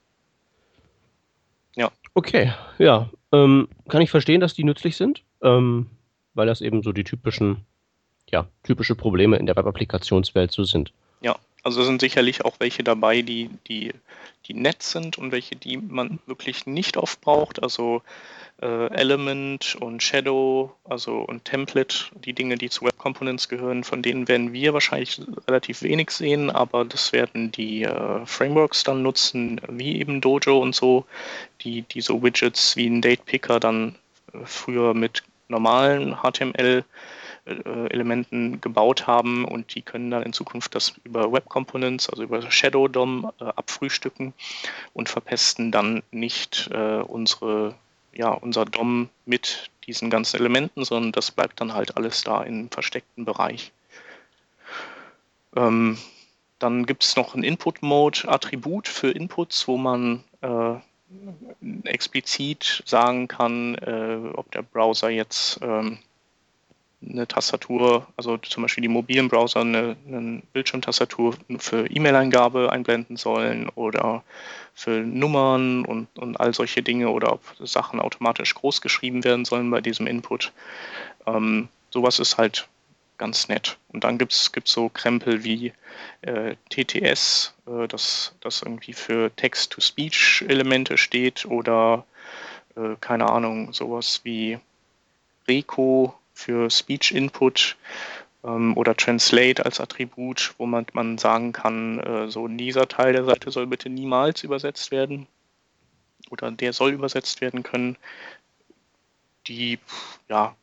Ja. Okay, ja. Ähm, kann ich verstehen, dass die nützlich sind, ähm, weil das eben so die typischen, ja, typische Probleme in der Web-Applikationswelt so sind. Ja, also sind sicherlich auch welche dabei, die, die, die nett sind und welche, die man wirklich nicht oft braucht. Also äh, Element und Shadow, also und Template, die Dinge, die zu Web Components gehören, von denen werden wir wahrscheinlich relativ wenig sehen, aber das werden die äh, Frameworks dann nutzen, wie eben Dojo und so, die, die so Widgets wie ein Date Picker dann äh, früher mit normalen HTML äh, Elementen gebaut haben und die können dann in Zukunft das über Web Components, also über Shadow DOM äh, abfrühstücken und verpesten dann nicht äh, unsere, ja, unser DOM mit diesen ganzen Elementen, sondern das bleibt dann halt alles da im versteckten Bereich. Ähm, dann gibt es noch ein Input-Mode-Attribut für Inputs, wo man äh, explizit sagen kann, äh, ob der Browser jetzt ähm, eine Tastatur, also zum Beispiel die mobilen Browser eine, eine Bildschirmtastatur für E-Mail-Eingabe einblenden sollen oder für Nummern und, und all solche Dinge oder ob Sachen automatisch groß geschrieben werden sollen bei diesem Input. Ähm, sowas ist halt ganz nett. Und dann gibt es so Krempel wie äh, TTS, äh, das, das irgendwie für Text-to-Speech-Elemente steht oder äh, keine Ahnung, sowas wie Reco für Speech Input ähm, oder Translate als Attribut, wo man, man sagen kann, äh, so dieser Teil der Seite soll bitte niemals übersetzt werden oder der soll übersetzt werden können. Die, ja,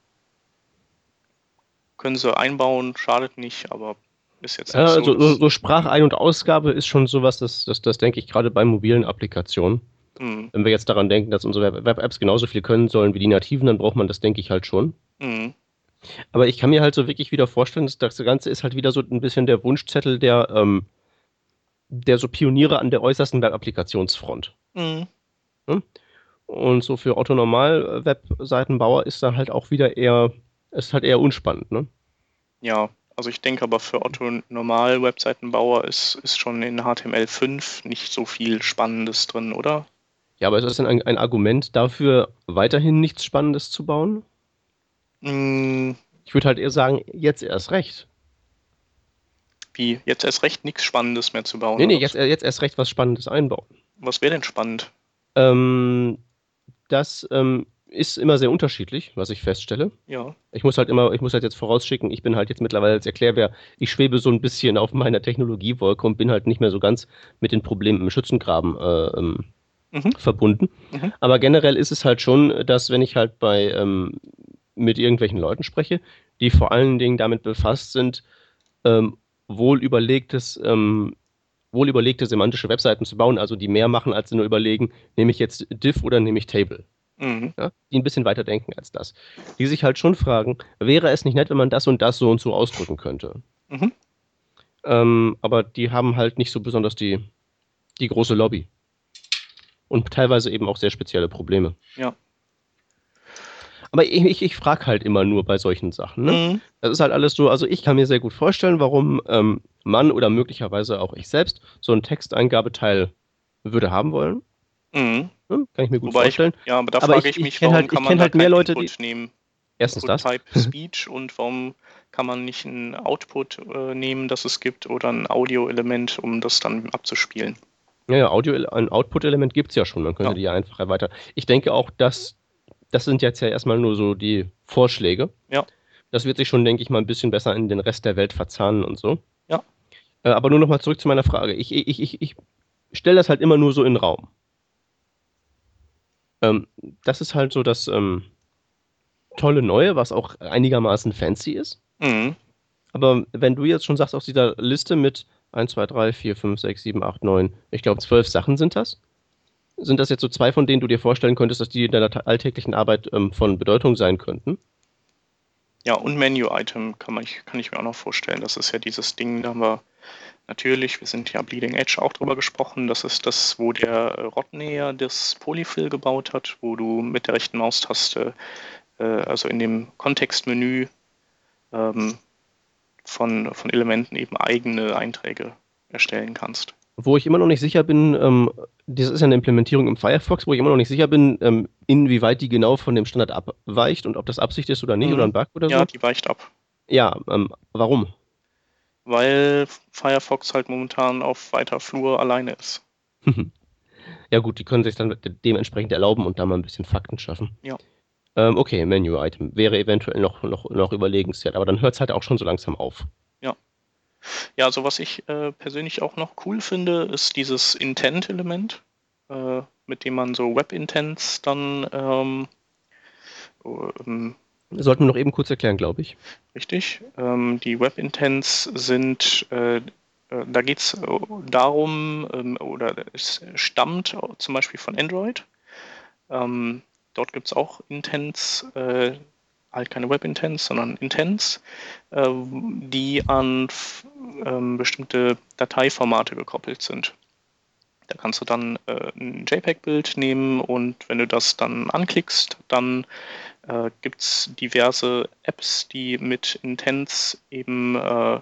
können sie einbauen, schadet nicht, aber ist jetzt ja, also so, so Sprachein- und Ausgabe ist schon sowas, das, das, das denke ich gerade bei mobilen Applikationen. Mhm. Wenn wir jetzt daran denken, dass unsere Web-Apps genauso viel können sollen wie die nativen, dann braucht man das, denke ich, halt schon. Mhm. Aber ich kann mir halt so wirklich wieder vorstellen, dass das Ganze ist halt wieder so ein bisschen der Wunschzettel der, ähm, der so Pioniere an der äußersten Web-Applikationsfront. Mhm. Hm? Und so für Otto-Normal-Webseitenbauer ist dann halt auch wieder eher, ist halt eher unspannend, ne? Ja, also ich denke aber für Otto-Normal-Webseitenbauer ist, ist schon in HTML5 nicht so viel Spannendes drin, oder? Ja, aber ist das denn ein, ein Argument dafür, weiterhin nichts Spannendes zu bauen? Mm. Ich würde halt eher sagen, jetzt erst recht. Wie? Jetzt erst recht nichts Spannendes mehr zu bauen? Nee, nee, jetzt, jetzt erst recht was Spannendes einbauen. Was wäre denn spannend? Ähm, dass ähm, ist immer sehr unterschiedlich, was ich feststelle. Ja. Ich muss halt immer, ich muss halt jetzt vorausschicken, ich bin halt jetzt mittlerweile als Erklärbär, ich schwebe so ein bisschen auf meiner Technologiewolke und bin halt nicht mehr so ganz mit den Problemen im Schützengraben äh, ähm, mhm. verbunden. Mhm. Aber generell ist es halt schon, dass wenn ich halt bei ähm, mit irgendwelchen Leuten spreche, die vor allen Dingen damit befasst sind, ähm, wohl überlegtes ähm, wohl überlegte semantische Webseiten zu bauen, also die mehr machen, als sie nur überlegen, nehme ich jetzt div oder nehme ich table. Mhm. Ja, die ein bisschen weiter denken als das. Die sich halt schon fragen, wäre es nicht nett, wenn man das und das so und so ausdrücken könnte? Mhm. Ähm, aber die haben halt nicht so besonders die, die große Lobby. Und teilweise eben auch sehr spezielle Probleme. Ja. Aber ich, ich, ich frage halt immer nur bei solchen Sachen. Ne? Mhm. Das ist halt alles so, also ich kann mir sehr gut vorstellen, warum ähm, man oder möglicherweise auch ich selbst so einen Texteingabeteil würde haben wollen. Mhm. Hm, kann ich mir gut Wobei vorstellen. Ich, ja, aber da aber frage ich, ich mich, warum halt, kann man halt mehr Leute, Input die, nehmen? Erstens Input das. Type Speech und warum kann man nicht ein Output äh, nehmen, das es gibt, oder ein Audio-Element, um das dann abzuspielen? Ja, ja Audio, ein Output-Element gibt es ja schon, man könnte ja. die ja einfach erweitern. Ich denke auch, dass das sind jetzt ja erstmal nur so die Vorschläge. Ja. Das wird sich schon, denke ich mal, ein bisschen besser in den Rest der Welt verzahnen und so. Ja. Äh, aber nur nochmal zurück zu meiner Frage. Ich, ich, ich, ich stelle das halt immer nur so in den Raum. Ähm, das ist halt so das ähm, tolle Neue, was auch einigermaßen fancy ist. Mhm. Aber wenn du jetzt schon sagst, aus dieser Liste mit 1, 2, 3, 4, 5, 6, 7, 8, 9, ich glaube zwölf Sachen sind das. Sind das jetzt so zwei, von denen du dir vorstellen könntest, dass die in deiner alltäglichen Arbeit ähm, von Bedeutung sein könnten? Ja, und Menu-Item kann, kann ich mir auch noch vorstellen. Das ist ja dieses Ding, da haben wir Natürlich, wir sind ja Bleeding Edge auch drüber gesprochen. Das ist das, wo der Rodney das Polyfill gebaut hat, wo du mit der rechten Maustaste, äh, also in dem Kontextmenü ähm, von, von Elementen eben eigene Einträge erstellen kannst. Wo ich immer noch nicht sicher bin, ähm, das ist ja eine Implementierung im Firefox, wo ich immer noch nicht sicher bin, ähm, inwieweit die genau von dem Standard abweicht und ob das Absicht ist oder nicht mhm. oder ein Bug oder so. Ja, die weicht ab. Ja, ähm, warum? weil Firefox halt momentan auf weiter Flur alleine ist. ja gut, die können sich dann dementsprechend erlauben und da mal ein bisschen Fakten schaffen. Ja. Ähm, okay, Menu-Item wäre eventuell noch, noch, noch überlegenswert, aber dann hört es halt auch schon so langsam auf. Ja. Ja, also was ich äh, persönlich auch noch cool finde, ist dieses Intent-Element, äh, mit dem man so Web-Intents dann ähm, ähm Sollten wir noch eben kurz erklären, glaube ich. Richtig. Ähm, die Web-Intents sind, äh, äh da geht es äh, darum, ähm, oder es stammt zum Beispiel von Android. Ähm, dort gibt es auch Intents, äh, halt keine Web-Intents, sondern Intents, äh, die an ähm, bestimmte Dateiformate gekoppelt sind. Da kannst du dann äh, ein JPEG-Bild nehmen und wenn du das dann anklickst, dann äh, gibt es diverse Apps, die mit Intents eben äh,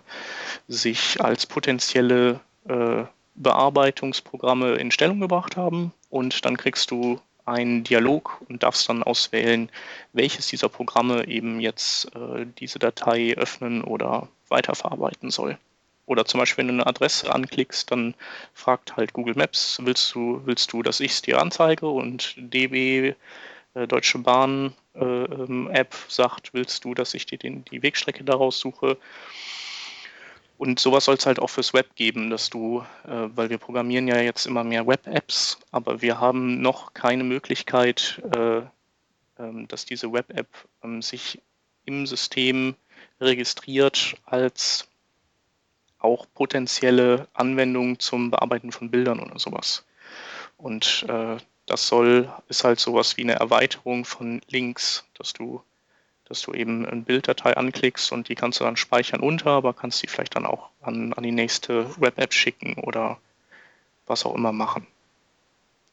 sich als potenzielle Bearbeitungsprogramme in Stellung gebracht haben und dann kriegst du einen Dialog und darfst dann auswählen, welches dieser Programme eben jetzt äh, diese Datei öffnen oder weiterverarbeiten soll. Oder zum Beispiel, wenn du eine Adresse anklickst, dann fragt halt Google Maps, willst du, willst du, dass ich es dir anzeige? Und DB äh, Deutsche Bahn äh, ähm, App sagt, willst du, dass ich dir den, die Wegstrecke daraus suche? Und sowas soll es halt auch fürs Web geben, dass du, äh, weil wir programmieren ja jetzt immer mehr Web-Apps, aber wir haben noch keine Möglichkeit, äh, äh, dass diese Web-App ähm, sich im System registriert als auch potenzielle Anwendung zum Bearbeiten von Bildern oder sowas. Und äh, das soll, ist halt sowas wie eine Erweiterung von Links, dass du, dass du eben eine Bilddatei anklickst und die kannst du dann speichern unter, aber kannst die vielleicht dann auch an, an die nächste Web-App schicken oder was auch immer machen.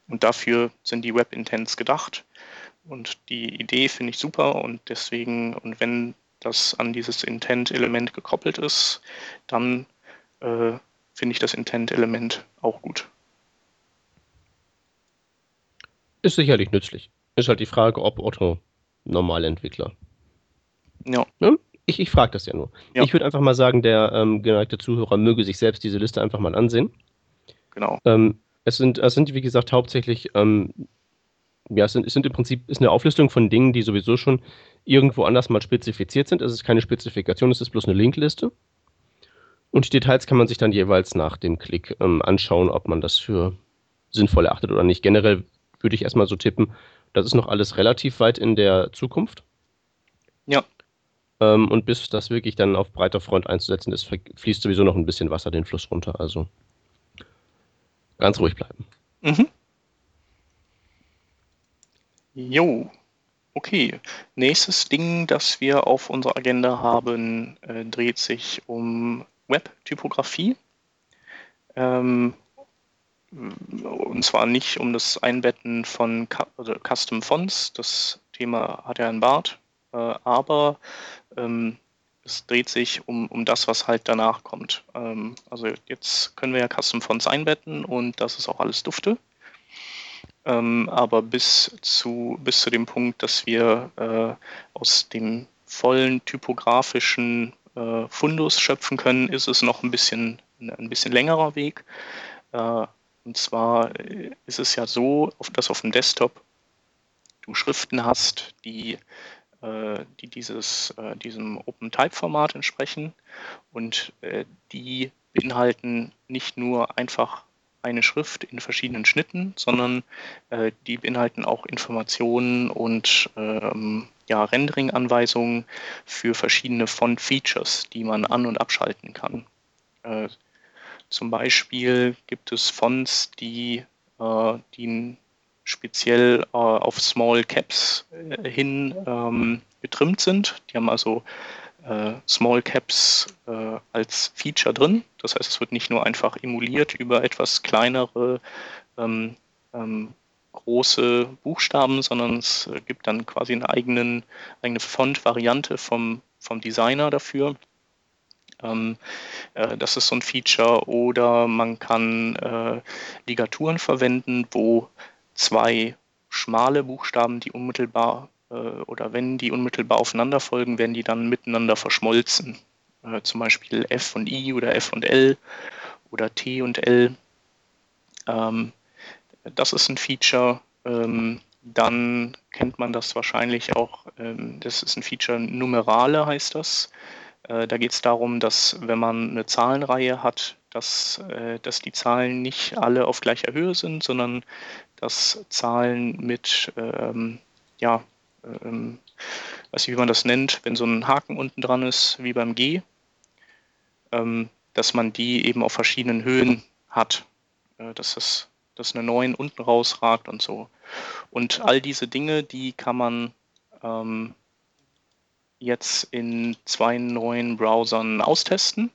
Und dafür sind die Web-Intents gedacht. Und die Idee finde ich super und deswegen, und wenn das an dieses Intent-Element gekoppelt ist, dann äh, finde ich das Intent-Element auch gut. Ist sicherlich nützlich. Ist halt die Frage, ob Otto Normalentwickler. Ja. Ne? Ich, ich frage das ja nur. Ja. Ich würde einfach mal sagen, der ähm, geneigte Zuhörer möge sich selbst diese Liste einfach mal ansehen. Genau. Ähm, es, sind, es sind, wie gesagt, hauptsächlich ähm, ja, es sind, es sind im Prinzip ist eine Auflistung von Dingen, die sowieso schon irgendwo anders mal spezifiziert sind. Es ist keine Spezifikation, es ist bloß eine Linkliste. Und die Details kann man sich dann jeweils nach dem Klick ähm, anschauen, ob man das für sinnvoll erachtet oder nicht. Generell würde ich erstmal so tippen, das ist noch alles relativ weit in der Zukunft. Ja. Ähm, und bis das wirklich dann auf breiter Front einzusetzen ist, fließt sowieso noch ein bisschen Wasser den Fluss runter. Also ganz ruhig bleiben. Mhm. Jo, okay. Nächstes Ding, das wir auf unserer Agenda haben, äh, dreht sich um Web-Typografie. Ähm, und zwar nicht um das Einbetten von also Custom Fonts, das Thema hat ja ein Bart, aber ähm, es dreht sich um, um das, was halt danach kommt. Ähm, also jetzt können wir ja Custom Fonts einbetten und das ist auch alles dufte. Ähm, aber bis zu, bis zu dem Punkt, dass wir äh, aus dem vollen typografischen äh, Fundus schöpfen können, ist es noch ein bisschen, ein bisschen längerer Weg. Äh, und zwar äh, ist es ja so, dass auf dem Desktop du Schriften hast, die, äh, die dieses, äh, diesem Open-Type-Format entsprechen und die beinhalten nicht nur einfach eine Schrift in verschiedenen Schnitten, sondern äh, die beinhalten auch Informationen und ähm, ja, Rendering-Anweisungen für verschiedene Font-Features, die man an- und abschalten kann. Äh, zum Beispiel gibt es Fonts, die, äh, die speziell äh, auf Small Caps äh, hin ähm, getrimmt sind. Die haben also äh, Small Caps äh, als Feature drin. Das heißt, es wird nicht nur einfach emuliert über etwas kleinere ähm, ähm, große Buchstaben, sondern es gibt dann quasi eine eigenen, eigene Font-Variante vom, vom Designer dafür. Ähm, äh, das ist so ein Feature. Oder man kann äh, Ligaturen verwenden, wo zwei schmale Buchstaben, die unmittelbar äh, oder wenn die unmittelbar aufeinander folgen, werden die dann miteinander verschmolzen. Äh, zum Beispiel F und I oder F und L oder T und L. Ähm, das ist ein Feature. Ähm, dann kennt man das wahrscheinlich auch. Ähm, das ist ein Feature Numerale heißt das. Äh, da geht es darum, dass wenn man eine Zahlenreihe hat, dass, äh, dass die Zahlen nicht alle auf gleicher Höhe sind, sondern dass Zahlen mit ähm, ja, ähm, weiß nicht, wie man das nennt, wenn so ein Haken unten dran ist, wie beim G, ähm, dass man die eben auf verschiedenen Höhen hat, äh, dass, das, dass eine 9 unten rausragt und so. Und all diese Dinge, die kann man ähm, jetzt in zwei neuen Browsern austesten.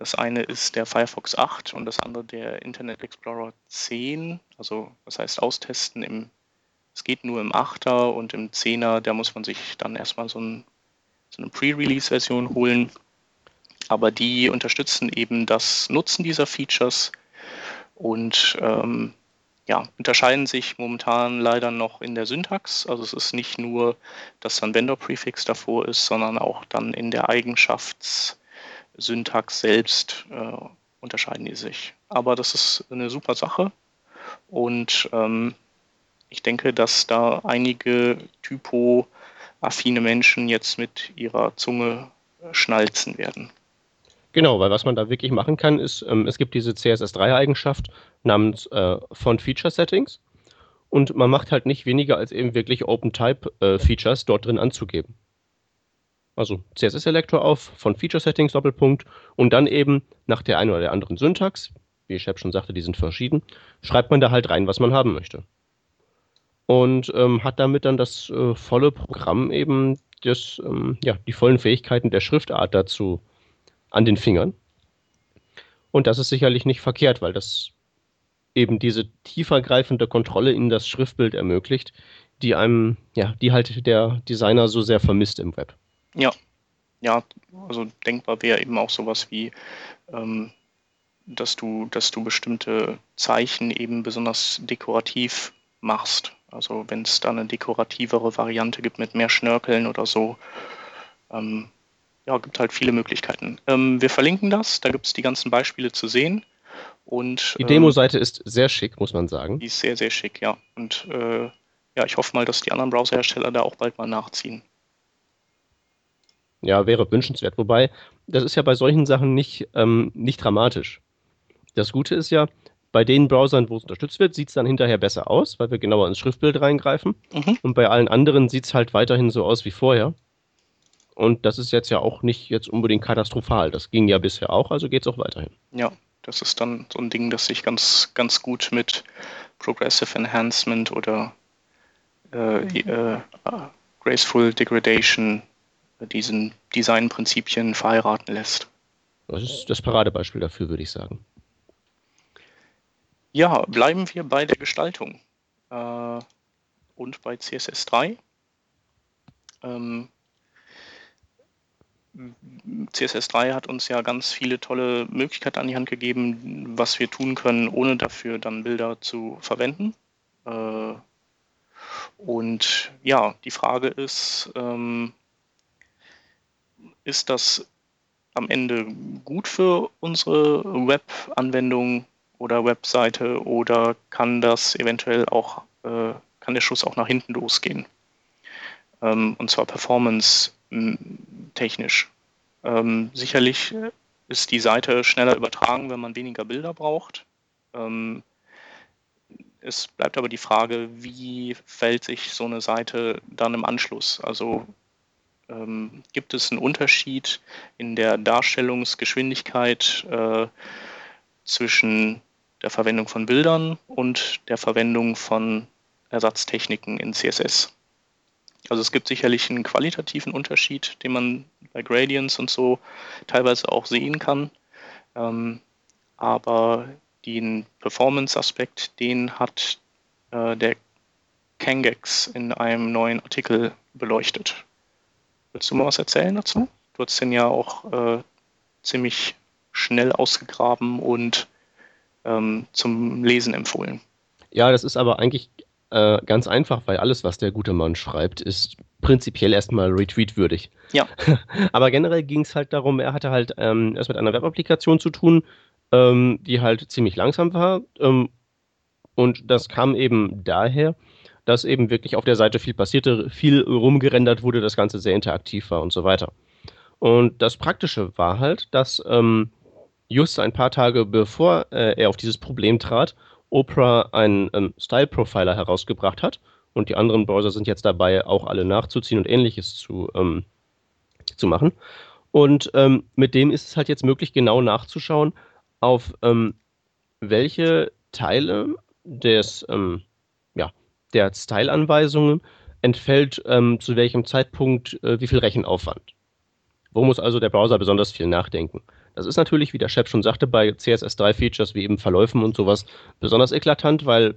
Das eine ist der Firefox 8 und das andere der Internet Explorer 10. Also das heißt austesten im es geht nur im 8er und im 10er, da muss man sich dann erstmal so, ein, so eine Pre-Release-Version holen. Aber die unterstützen eben das Nutzen dieser Features und ähm, ja, unterscheiden sich momentan leider noch in der Syntax. Also es ist nicht nur, dass ein Vendor-Prefix davor ist, sondern auch dann in der Eigenschaftssyntax selbst äh, unterscheiden die sich. Aber das ist eine super Sache und ähm, ich denke, dass da einige typo-affine Menschen jetzt mit ihrer Zunge schnalzen werden. Genau, weil was man da wirklich machen kann, ist, ähm, es gibt diese CSS3-Eigenschaft namens äh, Font Feature Settings und man macht halt nicht weniger als eben wirklich Open-Type-Features äh, dort drin anzugeben. Also CSS-Selektor auf, Font Feature Settings, Doppelpunkt und dann eben nach der einen oder der anderen Syntax, wie Shep schon sagte, die sind verschieden, schreibt man da halt rein, was man haben möchte und ähm, hat damit dann das äh, volle Programm eben, das, ähm, ja, die vollen Fähigkeiten der Schriftart dazu an den Fingern. Und das ist sicherlich nicht verkehrt, weil das eben diese tiefergreifende Kontrolle in das Schriftbild ermöglicht, die einem, ja, die halt der Designer so sehr vermisst im Web. Ja, ja, also denkbar wäre eben auch sowas wie, ähm, dass du, dass du bestimmte Zeichen eben besonders dekorativ machst. Also wenn es da eine dekorativere Variante gibt mit mehr Schnörkeln oder so. Ähm, ja, gibt halt viele Möglichkeiten. Ähm, wir verlinken das, da gibt es die ganzen Beispiele zu sehen. Und, die Demo-Seite ähm, ist sehr schick, muss man sagen. Die ist sehr, sehr schick, ja. Und äh, ja, ich hoffe mal, dass die anderen Browserhersteller da auch bald mal nachziehen. Ja, wäre wünschenswert. Wobei, das ist ja bei solchen Sachen nicht, ähm, nicht dramatisch. Das Gute ist ja, bei den Browsern, wo es unterstützt wird, sieht es dann hinterher besser aus, weil wir genauer ins Schriftbild reingreifen. Mhm. Und bei allen anderen sieht es halt weiterhin so aus wie vorher. Und das ist jetzt ja auch nicht jetzt unbedingt katastrophal. Das ging ja bisher auch, also geht es auch weiterhin. Ja, das ist dann so ein Ding, das sich ganz, ganz gut mit Progressive Enhancement oder äh, äh, Graceful Degradation, diesen Designprinzipien verheiraten lässt. Das ist das Paradebeispiel dafür, würde ich sagen. Ja, bleiben wir bei der Gestaltung äh, und bei CSS3. Ähm, CSS3 hat uns ja ganz viele tolle Möglichkeiten an die Hand gegeben, was wir tun können, ohne dafür dann Bilder zu verwenden. Äh, und ja, die Frage ist, ähm, ist das am Ende gut für unsere Web-Anwendung oder Webseite oder kann das eventuell auch, äh, kann der Schuss auch nach hinten losgehen? Ähm, und zwar performance-technisch. Ähm, sicherlich ist die Seite schneller übertragen, wenn man weniger Bilder braucht. Ähm, es bleibt aber die Frage, wie fällt sich so eine Seite dann im Anschluss? Also ähm, gibt es einen Unterschied in der Darstellungsgeschwindigkeit äh, zwischen der Verwendung von Bildern und der Verwendung von Ersatztechniken in CSS. Also es gibt sicherlich einen qualitativen Unterschied, den man bei Gradients und so teilweise auch sehen kann. Ähm, aber den Performance-Aspekt, den hat äh, der Kangex in einem neuen Artikel beleuchtet. Willst du mal was erzählen dazu? Du hast den ja auch äh, ziemlich schnell ausgegraben und ähm, zum Lesen empfohlen. Ja, das ist aber eigentlich äh, ganz einfach, weil alles, was der gute Mann schreibt, ist prinzipiell erstmal retweetwürdig. Ja. aber generell ging es halt darum, er hatte halt ähm, erst mit einer Webapplikation zu tun, ähm, die halt ziemlich langsam war. Ähm, und das kam eben daher, dass eben wirklich auf der Seite viel passierte, viel rumgerendert wurde, das Ganze sehr interaktiv war und so weiter. Und das Praktische war halt, dass ähm, just ein paar Tage bevor äh, er auf dieses Problem trat, Opera einen ähm, Style Profiler herausgebracht hat. Und die anderen Browser sind jetzt dabei, auch alle nachzuziehen und ähnliches zu, ähm, zu machen. Und ähm, mit dem ist es halt jetzt möglich, genau nachzuschauen, auf ähm, welche Teile des, ähm, der Style-Anweisungen entfällt ähm, zu welchem Zeitpunkt äh, wie viel Rechenaufwand. Wo muss also der Browser besonders viel nachdenken? Das ist natürlich, wie der Chef schon sagte, bei CSS3-Features wie eben Verläufen und sowas besonders eklatant, weil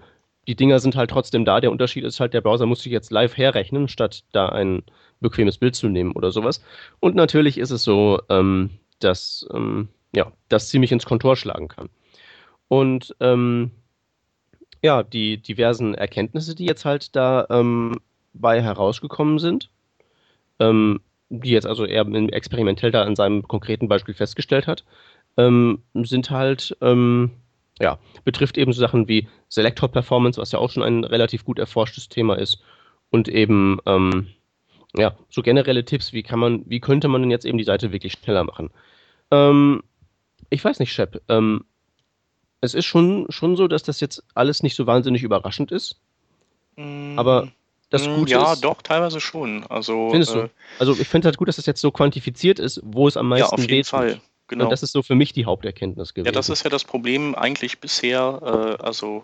die Dinger sind halt trotzdem da. Der Unterschied ist halt, der Browser muss sich jetzt live herrechnen, statt da ein bequemes Bild zu nehmen oder sowas. Und natürlich ist es so, ähm, dass ähm, ja, das ziemlich ins Kontor schlagen kann. Und ähm, ja, die diversen Erkenntnisse, die jetzt halt da ähm, bei herausgekommen sind, ähm, die jetzt also er experimentell da in seinem konkreten Beispiel festgestellt hat, ähm, sind halt, ähm, ja, betrifft eben so Sachen wie Selector Performance, was ja auch schon ein relativ gut erforschtes Thema ist, und eben, ähm, ja, so generelle Tipps, wie kann man, wie könnte man denn jetzt eben die Seite wirklich schneller machen? Ähm, ich weiß nicht, Shep, ähm, es ist schon, schon so, dass das jetzt alles nicht so wahnsinnig überraschend ist. Mm. Aber das mm, Gute ja, ist. Ja, doch, teilweise schon. Also, findest äh, du? Also ich finde halt gut, dass das jetzt so quantifiziert ist, wo es am meisten Ja, auf jeden Fall. Genau. Und das ist so für mich die Haupterkenntnis gewesen. Ja, das ist ja das Problem eigentlich bisher, äh, also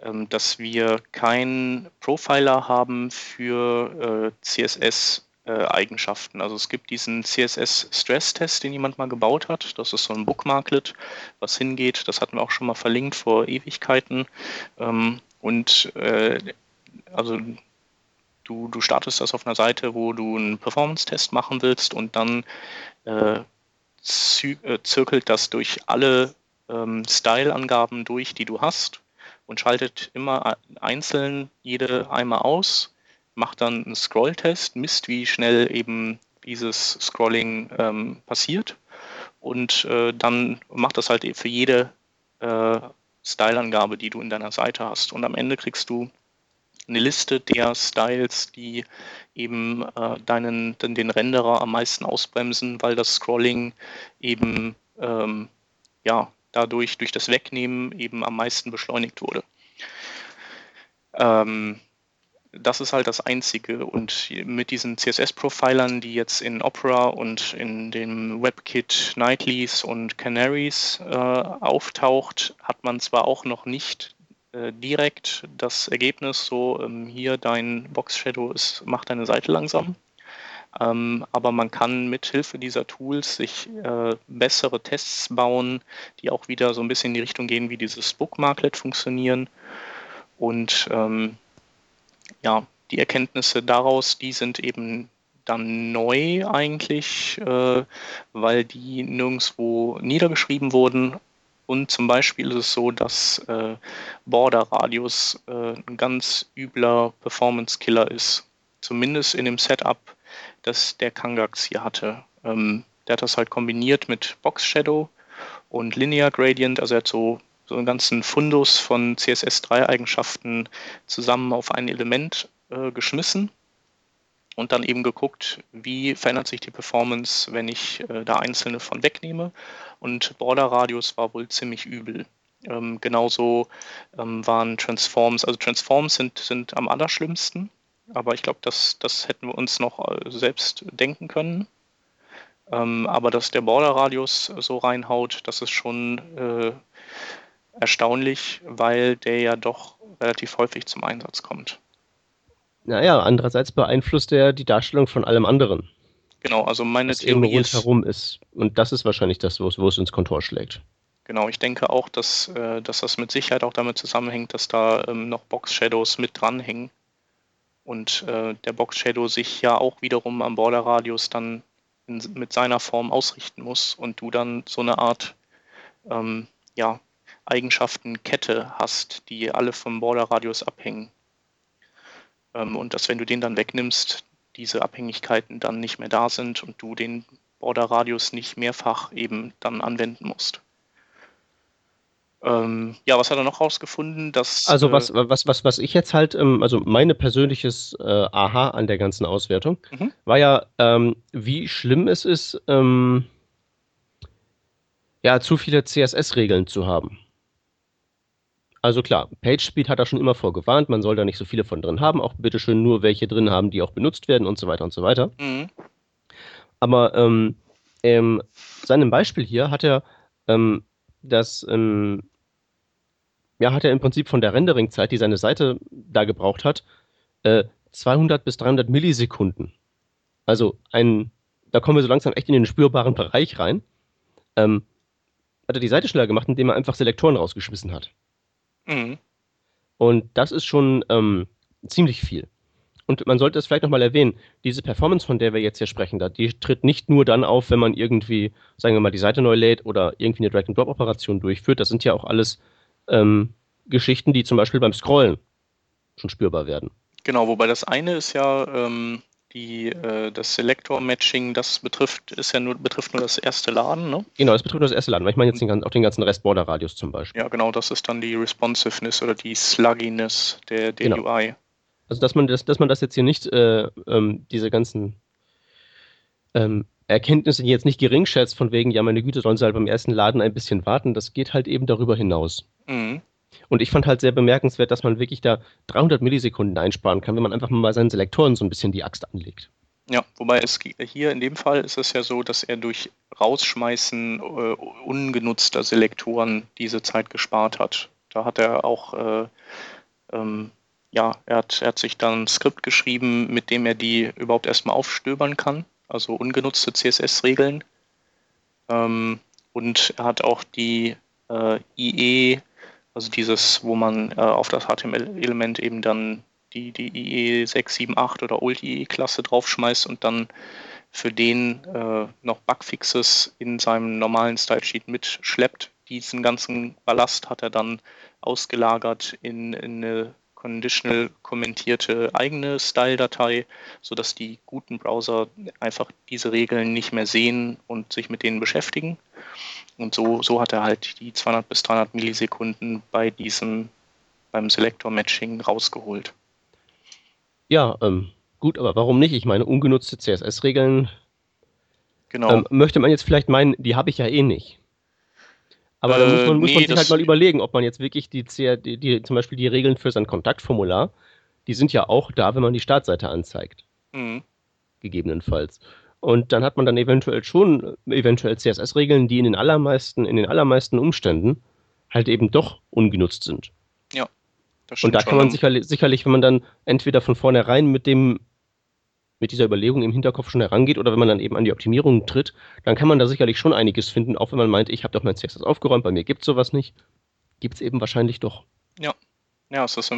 ähm, dass wir keinen Profiler haben für äh, CSS Eigenschaften. Also es gibt diesen CSS-Stress-Test, den jemand mal gebaut hat. Das ist so ein Bookmarklet, was hingeht. Das hatten wir auch schon mal verlinkt vor Ewigkeiten. Ähm, und äh, also Du, du startest das auf einer Seite, wo du einen Performance-Test machen willst und dann äh, äh, zirkelt das durch alle ähm, Style-Angaben durch, die du hast und schaltet immer einzeln jede einmal aus, macht dann einen Scroll-Test, misst, wie schnell eben dieses Scrolling ähm, passiert und äh, dann macht das halt für jede äh, Style-Angabe, die du in deiner Seite hast. Und am Ende kriegst du eine Liste der Styles, die eben äh, deinen, den Renderer am meisten ausbremsen, weil das Scrolling eben ähm, ja, dadurch durch das Wegnehmen eben am meisten beschleunigt wurde. Ähm, das ist halt das Einzige. Und mit diesen CSS-Profilern, die jetzt in Opera und in dem WebKit Nightlies und Canaries äh, auftaucht, hat man zwar auch noch nicht äh, direkt das Ergebnis, so ähm, hier dein Box Shadow ist, macht deine Seite langsam. Ähm, aber man kann mit Hilfe dieser Tools sich äh, bessere Tests bauen, die auch wieder so ein bisschen in die Richtung gehen, wie dieses Bookmarklet funktionieren. Und ähm, ja, die Erkenntnisse daraus, die sind eben dann neu eigentlich, äh, weil die nirgendwo niedergeschrieben wurden. Und zum Beispiel ist es so, dass äh, Border Radius äh, ein ganz übler Performance-Killer ist. Zumindest in dem Setup, das der Kangax hier hatte. Ähm, der hat das halt kombiniert mit Box Shadow und Linear Gradient. Also er hat so so einen ganzen Fundus von CSS3-Eigenschaften zusammen auf ein Element äh, geschmissen und dann eben geguckt, wie verändert sich die Performance, wenn ich äh, da einzelne von wegnehme. Und Border Radius war wohl ziemlich übel. Ähm, genauso ähm, waren Transforms, also Transforms sind, sind am allerschlimmsten, aber ich glaube, das, das hätten wir uns noch äh, selbst denken können. Ähm, aber dass der Border Radius so reinhaut, das ist schon äh, erstaunlich, weil der ja doch relativ häufig zum Einsatz kommt. Naja, andererseits beeinflusst er die Darstellung von allem anderen. Genau, also meine was Theorie ist, herum ist. Und das ist wahrscheinlich das, wo es, wo es ins Kontor schlägt. Genau, ich denke auch, dass, äh, dass das mit Sicherheit auch damit zusammenhängt, dass da ähm, noch Box Shadows mit dranhängen. Und äh, der Box Shadow sich ja auch wiederum am Border Radius dann in, mit seiner Form ausrichten muss und du dann so eine Art ähm, ja, Eigenschaftenkette hast, die alle vom Border-Radius abhängen. Ähm, und dass, wenn du den dann wegnimmst, diese Abhängigkeiten dann nicht mehr da sind und du den Border-Radius nicht mehrfach eben dann anwenden musst. Ähm, ja, was hat er noch rausgefunden? Dass, also was, äh, was, was, was ich jetzt halt, ähm, also meine persönliches äh, Aha an der ganzen Auswertung, mhm. war ja, ähm, wie schlimm es ist, ähm, ja, zu viele CSS-Regeln zu haben. Also klar, PageSpeed hat da schon immer vorgewarnt, man soll da nicht so viele von drin haben, auch bitteschön nur welche drin haben, die auch benutzt werden und so weiter und so weiter. Mhm. Aber ähm, in seinem Beispiel hier hat er ähm, das, ähm, ja, hat er im Prinzip von der Renderingzeit, die seine Seite da gebraucht hat, äh, 200 bis 300 Millisekunden. Also ein, da kommen wir so langsam echt in den spürbaren Bereich rein. Ähm, hat er die Seite schneller gemacht, indem er einfach Selektoren rausgeschmissen hat. Mhm. Und das ist schon ähm, ziemlich viel. Und man sollte es vielleicht nochmal erwähnen, diese Performance, von der wir jetzt hier sprechen, da, die tritt nicht nur dann auf, wenn man irgendwie, sagen wir mal, die Seite neu lädt oder irgendwie eine Drag-and-Drop-Operation durchführt. Das sind ja auch alles ähm, Geschichten, die zum Beispiel beim Scrollen schon spürbar werden. Genau, wobei das eine ist ja, ähm, die, äh, das Selector-Matching, das betrifft, ist ja nur, betrifft nur das erste Laden, ne? Genau, das betrifft nur das erste Laden, weil ich meine jetzt den, auch den ganzen Rest Border-Radius zum Beispiel. Ja, genau, das ist dann die Responsiveness oder die Slugginess der, der genau. UI. Also, dass man das, dass man das jetzt hier nicht, äh, ähm, diese ganzen ähm, Erkenntnisse jetzt nicht gering schätzt, von wegen, ja, meine Güte, sollen sie halt beim ersten Laden ein bisschen warten, das geht halt eben darüber hinaus. Mhm. Und ich fand halt sehr bemerkenswert, dass man wirklich da 300 Millisekunden einsparen kann, wenn man einfach mal seinen Selektoren so ein bisschen die Axt anlegt. Ja, wobei es hier in dem Fall ist es ja so, dass er durch Rausschmeißen äh, ungenutzter Selektoren diese Zeit gespart hat. Da hat er auch, äh, ähm, ja, er hat, er hat sich dann ein Skript geschrieben, mit dem er die überhaupt erstmal aufstöbern kann, also ungenutzte CSS-Regeln. Ähm, und er hat auch die äh, IE also dieses, wo man äh, auf das HTML-Element eben dann die, die IE678 oder Old-IE-Klasse draufschmeißt und dann für den äh, noch Bugfixes in seinem normalen Stylesheet mitschleppt. Diesen ganzen Ballast hat er dann ausgelagert in, in eine conditional kommentierte eigene Style-Datei, sodass die guten Browser einfach diese Regeln nicht mehr sehen und sich mit denen beschäftigen. Und so, so hat er halt die 200 bis 300 Millisekunden bei diesem, beim Selector-Matching rausgeholt. Ja, ähm, gut, aber warum nicht? Ich meine, ungenutzte CSS-Regeln genau. ähm, möchte man jetzt vielleicht meinen, die habe ich ja eh nicht. Aber äh, da muss man, muss nee, man sich halt mal überlegen, ob man jetzt wirklich die, die, die, zum Beispiel die Regeln für sein Kontaktformular, die sind ja auch da, wenn man die Startseite anzeigt. Mhm. Gegebenenfalls. Und dann hat man dann eventuell schon eventuell CSS-Regeln, die in den allermeisten, in den allermeisten Umständen halt eben doch ungenutzt sind. Ja. Und da kann man sicherlich, sicherlich, wenn man dann entweder von vornherein mit dem mit dieser Überlegung im Hinterkopf schon herangeht oder wenn man dann eben an die Optimierung tritt, dann kann man da sicherlich schon einiges finden, auch wenn man meint, ich habe doch mein CSS aufgeräumt, bei mir gibt es sowas nicht. Gibt es eben wahrscheinlich doch. Ja, ja, es ist,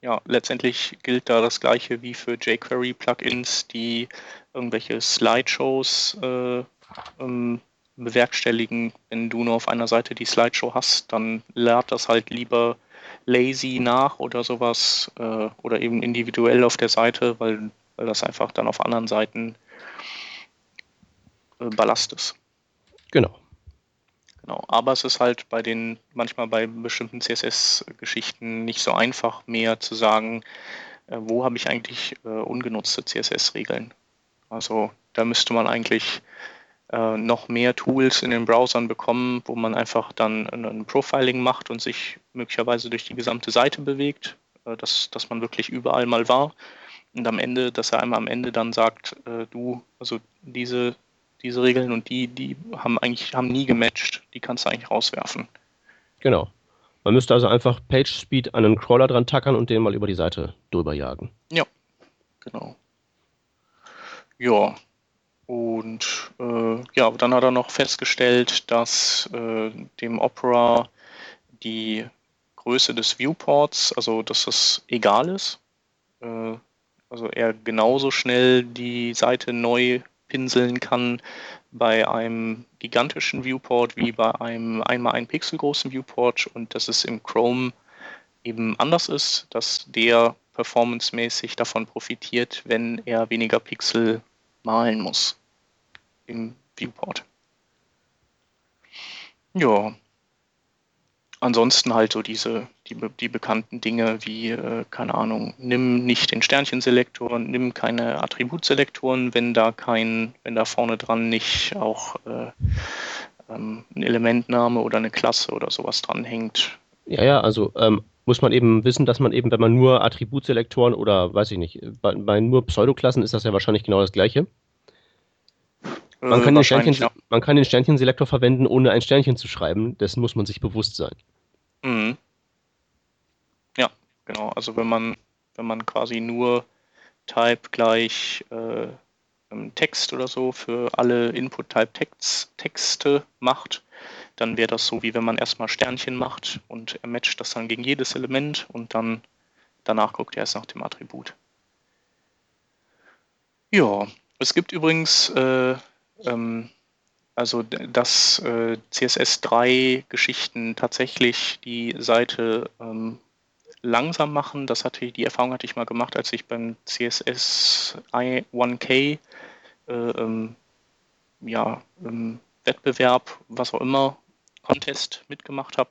ja, letztendlich gilt da das gleiche wie für jQuery-Plugins, die irgendwelche Slideshows äh, ähm, bewerkstelligen. Wenn du nur auf einer Seite die Slideshow hast, dann lädt das halt lieber lazy nach oder sowas äh, oder eben individuell auf der Seite, weil weil das einfach dann auf anderen Seiten äh, Ballast ist. Genau. Genau, aber es ist halt bei den, manchmal bei bestimmten CSS-Geschichten nicht so einfach mehr zu sagen, äh, wo habe ich eigentlich äh, ungenutzte CSS-Regeln. Also da müsste man eigentlich äh, noch mehr Tools in den Browsern bekommen, wo man einfach dann ein Profiling macht und sich möglicherweise durch die gesamte Seite bewegt, äh, dass, dass man wirklich überall mal war und am Ende, dass er einmal am Ende dann sagt, äh, du, also diese, diese Regeln und die, die haben eigentlich haben nie gematcht, die kannst du eigentlich rauswerfen. Genau. Man müsste also einfach PageSpeed an einen Crawler dran tackern und den mal über die Seite drüber jagen. Ja, genau. Ja, und äh, ja, dann hat er noch festgestellt, dass äh, dem Opera die Größe des Viewports, also dass das egal ist. Äh, also er genauso schnell die Seite neu pinseln kann bei einem gigantischen Viewport wie bei einem einmal ein Pixel großen Viewport und dass es im Chrome eben anders ist, dass der performancemäßig davon profitiert, wenn er weniger Pixel malen muss im Viewport. Ja, ansonsten halt so diese, die, die bekannten Dinge wie, äh, keine Ahnung, nimm nicht den Sternchenselektor, nimm keine Attributselektoren, wenn da kein, wenn da vorne dran nicht auch äh, ähm, ein Elementname oder eine Klasse oder sowas dranhängt. Ja, ja, also ähm, muss man eben wissen, dass man eben, wenn man nur Attributselektoren oder weiß ich nicht, bei, bei nur Pseudoklassen ist das ja wahrscheinlich genau das gleiche. Man kann, den Sternchen, ja. man kann den Sternchenselektor verwenden, ohne ein Sternchen zu schreiben. Dessen muss man sich bewusst sein. Mhm. Ja, genau. Also wenn man, wenn man quasi nur Type gleich äh, Text oder so für alle Input-Type-Texte macht, dann wäre das so, wie wenn man erstmal Sternchen macht und er matcht das dann gegen jedes Element und dann danach guckt er erst nach dem Attribut. Ja, es gibt übrigens äh, ähm, also dass äh, CSS3-Geschichten tatsächlich die Seite ähm, langsam machen. Das hatte die Erfahrung hatte ich mal gemacht, als ich beim CSS I1K äh, ähm, ja, ähm, Wettbewerb, was auch immer, Contest mitgemacht habe.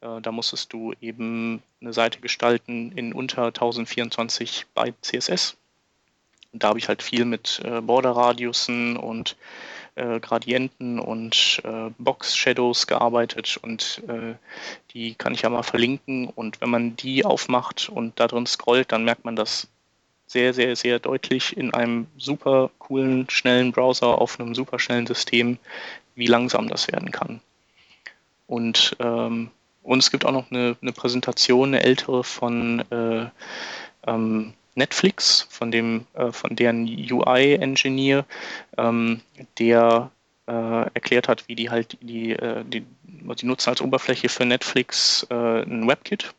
Äh, da musstest du eben eine Seite gestalten in unter 1024 Byte CSS. Und da habe ich halt viel mit äh, Border-Radiussen und äh, Gradienten und äh, Box-Shadows gearbeitet und äh, die kann ich ja mal verlinken. Und wenn man die aufmacht und da drin scrollt, dann merkt man das sehr, sehr, sehr deutlich in einem super coolen, schnellen Browser auf einem super schnellen System, wie langsam das werden kann. Und, ähm, und es gibt auch noch eine, eine Präsentation, eine ältere von äh, ähm, Netflix, von dem, äh, von deren UI-Engineer, ähm, der äh, erklärt hat, wie die halt die, äh, die, die nutzen als Oberfläche für Netflix äh, ein WebKit.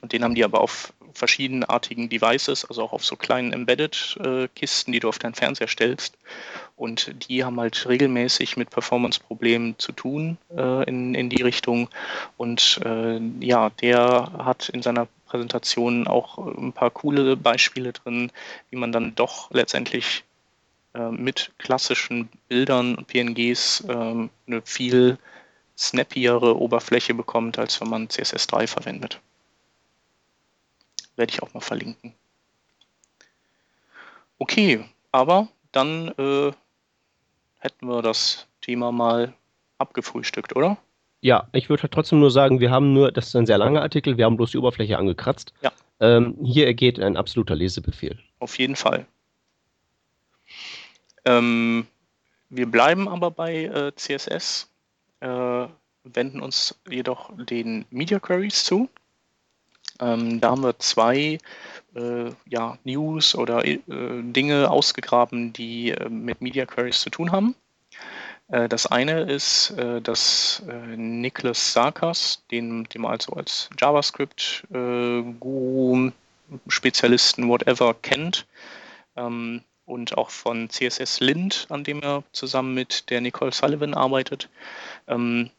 Und den haben die aber auf verschiedenartigen Devices, also auch auf so kleinen Embedded-Kisten, die du auf deinen Fernseher stellst. Und die haben halt regelmäßig mit Performance-Problemen zu tun äh, in, in die Richtung. Und äh, ja, der hat in seiner Präsentation auch ein paar coole Beispiele drin, wie man dann doch letztendlich äh, mit klassischen Bildern und PNGs äh, eine viel snappiere Oberfläche bekommt, als wenn man CSS3 verwendet. Werde ich auch mal verlinken. Okay, aber dann äh, hätten wir das Thema mal abgefrühstückt, oder? Ja, ich würde halt trotzdem nur sagen, wir haben nur, das ist ein sehr langer Artikel, wir haben bloß die Oberfläche angekratzt. Ja. Ähm, hier ergeht ein absoluter Lesebefehl. Auf jeden Fall. Ähm, wir bleiben aber bei äh, CSS, äh, wenden uns jedoch den Media Queries zu. Ähm, da haben wir zwei äh, ja, News oder äh, Dinge ausgegraben, die äh, mit Media Queries zu tun haben. Äh, das eine ist, äh, dass äh, Niklas Sarkas, den, den man also als JavaScript-Guru, Spezialisten, whatever kennt, ähm, und auch von CSS Lind, an dem er zusammen mit der Nicole Sullivan arbeitet, ähm,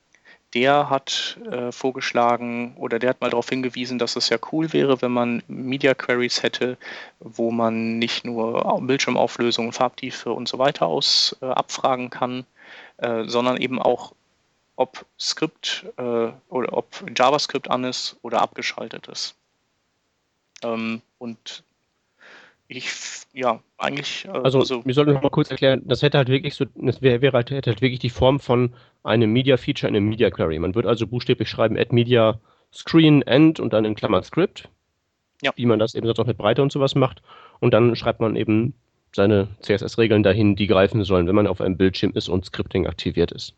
der hat äh, vorgeschlagen oder der hat mal darauf hingewiesen, dass es ja cool wäre, wenn man Media Queries hätte, wo man nicht nur Bildschirmauflösung, Farbtiefe und so weiter aus äh, abfragen kann, äh, sondern eben auch, ob Skript äh, oder ob JavaScript an ist oder abgeschaltet ist. Ähm, und ich, ja, eigentlich. Äh, also, also, wir sollten noch mal kurz erklären, das hätte halt wirklich so, das wäre wär halt, hätte halt wirklich die Form von einem Media Feature in einem Media Query. Man würde also buchstäblich schreiben, add Media Screen End und dann in Klammern Script. Ja. Wie man das eben sonst auch mit Breite und sowas macht. Und dann schreibt man eben seine CSS-Regeln dahin, die greifen sollen, wenn man auf einem Bildschirm ist und Scripting aktiviert ist.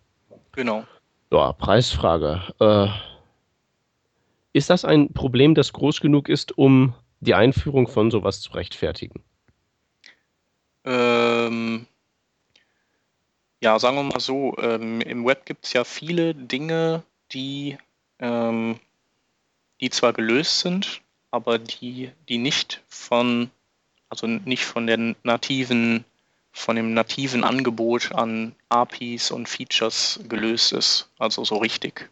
Genau. Ja, Preisfrage. Äh, ist das ein Problem, das groß genug ist, um die Einführung von sowas zu rechtfertigen? Ähm, ja, sagen wir mal so, ähm, im Web gibt es ja viele Dinge, die, ähm, die zwar gelöst sind, aber die, die nicht von also nicht von der nativen, von dem nativen Angebot an APIs und Features gelöst ist. Also so richtig.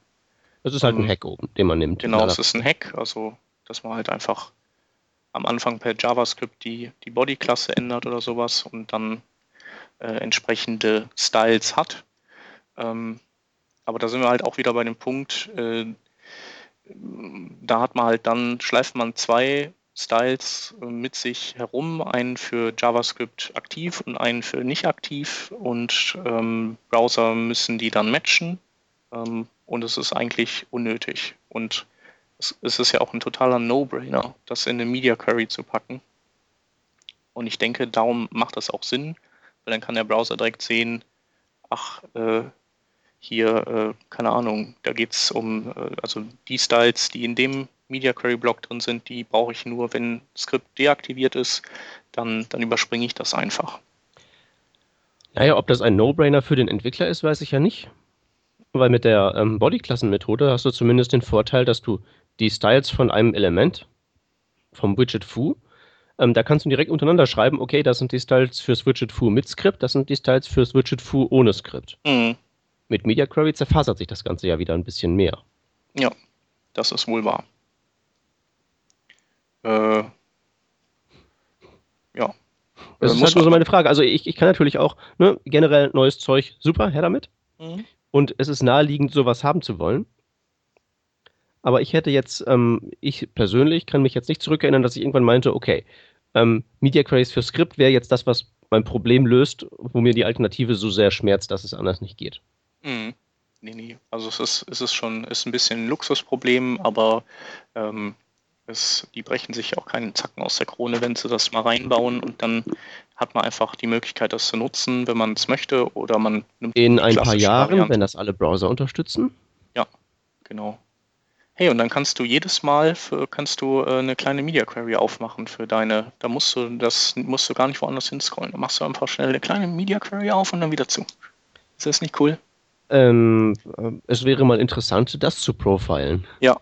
Das ist halt ein ähm, Hack oben, den man nimmt. Genau, es ist ein Hack, also dass man halt einfach am Anfang per JavaScript die, die Body-Klasse ändert oder sowas und dann äh, entsprechende Styles hat. Ähm, aber da sind wir halt auch wieder bei dem Punkt, äh, da hat man halt dann, schleift man zwei Styles äh, mit sich herum, einen für JavaScript aktiv und einen für nicht aktiv und ähm, Browser müssen die dann matchen ähm, und es ist eigentlich unnötig und es, ist ja auch ein totaler No-Brainer, das in eine Media Query zu packen und ich denke, darum macht das auch Sinn, weil dann kann der Browser direkt sehen, ach, äh, hier, äh, keine Ahnung, da geht es um, äh, also die Styles, die in dem Media Query Block drin sind, die brauche ich nur, wenn Skript deaktiviert ist, dann, dann überspringe ich das einfach. Naja, ob das ein No-Brainer für den Entwickler ist, weiß ich ja nicht. Weil mit der ähm, Body-Klassen-Methode hast du zumindest den Vorteil, dass du die Styles von einem Element, vom Widget Foo, ähm, da kannst du direkt untereinander schreiben, okay, das sind die Styles fürs Widget Foo mit Skript, das sind die Styles fürs Widget Foo ohne Skript. Mhm. Mit Media Query zerfasert sich das Ganze ja wieder ein bisschen mehr. Ja, das ist wohl wahr. Äh, ja. Das äh, ist halt nur so meine Frage. Also ich, ich kann natürlich auch ne, generell neues Zeug, super, her damit. Mhm. Und es ist naheliegend, sowas haben zu wollen. Aber ich hätte jetzt, ähm, ich persönlich kann mich jetzt nicht zurückerinnern, dass ich irgendwann meinte, okay, ähm, Media Queries für Skript wäre jetzt das, was mein Problem löst, wo mir die Alternative so sehr schmerzt, dass es anders nicht geht. Mhm. Nee, nee. Also es ist, es ist schon, ist ein bisschen ein Luxusproblem, aber ähm, es, die brechen sich auch keinen Zacken aus der Krone, wenn sie das mal reinbauen und dann hat man einfach die Möglichkeit, das zu nutzen, wenn man es möchte oder man nimmt In ein paar Jahren, Variante. wenn das alle Browser unterstützen? Ja, genau. Hey, und dann kannst du jedes Mal für, kannst du äh, eine kleine Media Query aufmachen für deine, da musst du das musst du gar nicht woanders hinscrollen. Da machst du einfach schnell eine kleine Media Query auf und dann wieder zu. Ist das nicht cool? Ähm, äh, es wäre mal interessant, das zu profilen. Ja,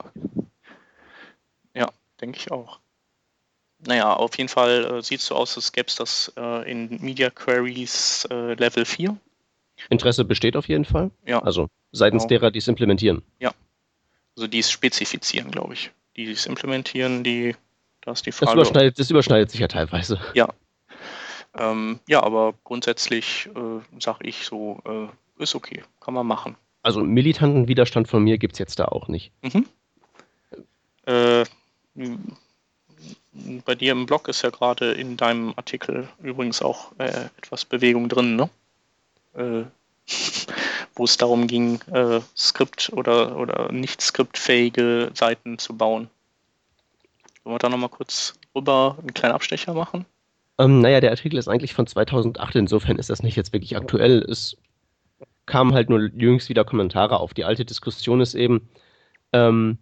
denke ich auch. Naja, auf jeden Fall äh, sieht es so aus, als gäbe es das äh, in Media Queries äh, Level 4. Interesse besteht auf jeden Fall. Ja. Also seitens genau. derer, die es implementieren. Ja. Also die es spezifizieren, glaube ich. Die es implementieren, die, da ist die Frage. Das überschneidet, das überschneidet sich ja teilweise. Ja. Ähm, ja, aber grundsätzlich äh, sage ich so, äh, ist okay, kann man machen. Also militanten Widerstand von mir gibt es jetzt da auch nicht. Mhm. Äh, bei dir im Blog ist ja gerade in deinem Artikel übrigens auch äh, etwas Bewegung drin, ne? Äh, wo es darum ging, äh, Skript- oder, oder nicht skriptfähige Seiten zu bauen. Wollen wir da nochmal kurz rüber einen kleinen Abstecher machen? Ähm, naja, der Artikel ist eigentlich von 2008, insofern ist das nicht jetzt wirklich aktuell. Es kamen halt nur jüngst wieder Kommentare auf. Die alte Diskussion ist eben, ähm,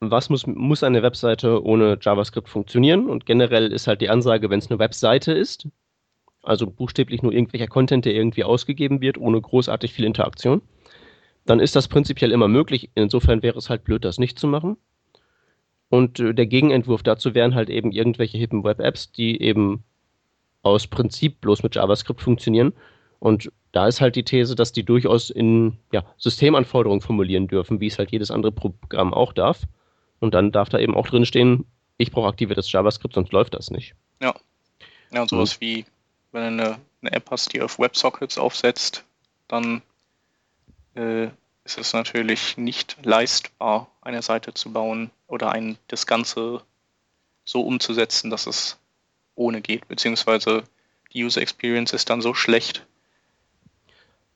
was muss, muss eine Webseite ohne JavaScript funktionieren? Und generell ist halt die Ansage, wenn es eine Webseite ist, also buchstäblich nur irgendwelcher Content, der irgendwie ausgegeben wird, ohne großartig viel Interaktion, dann ist das prinzipiell immer möglich. Insofern wäre es halt blöd, das nicht zu machen. Und äh, der Gegenentwurf dazu wären halt eben irgendwelche hippen Web-Apps, die eben aus Prinzip bloß mit JavaScript funktionieren. Und da ist halt die These, dass die durchaus in ja, Systemanforderungen formulieren dürfen, wie es halt jedes andere Programm auch darf. Und dann darf da eben auch drin stehen, ich brauche aktiviertes JavaScript, sonst läuft das nicht. Ja. Ja, und sowas mhm. wie, wenn du eine, eine, App hast, die auf WebSockets aufsetzt, dann äh, ist es natürlich nicht leistbar, eine Seite zu bauen oder ein, das Ganze so umzusetzen, dass es ohne geht, beziehungsweise die User Experience ist dann so schlecht.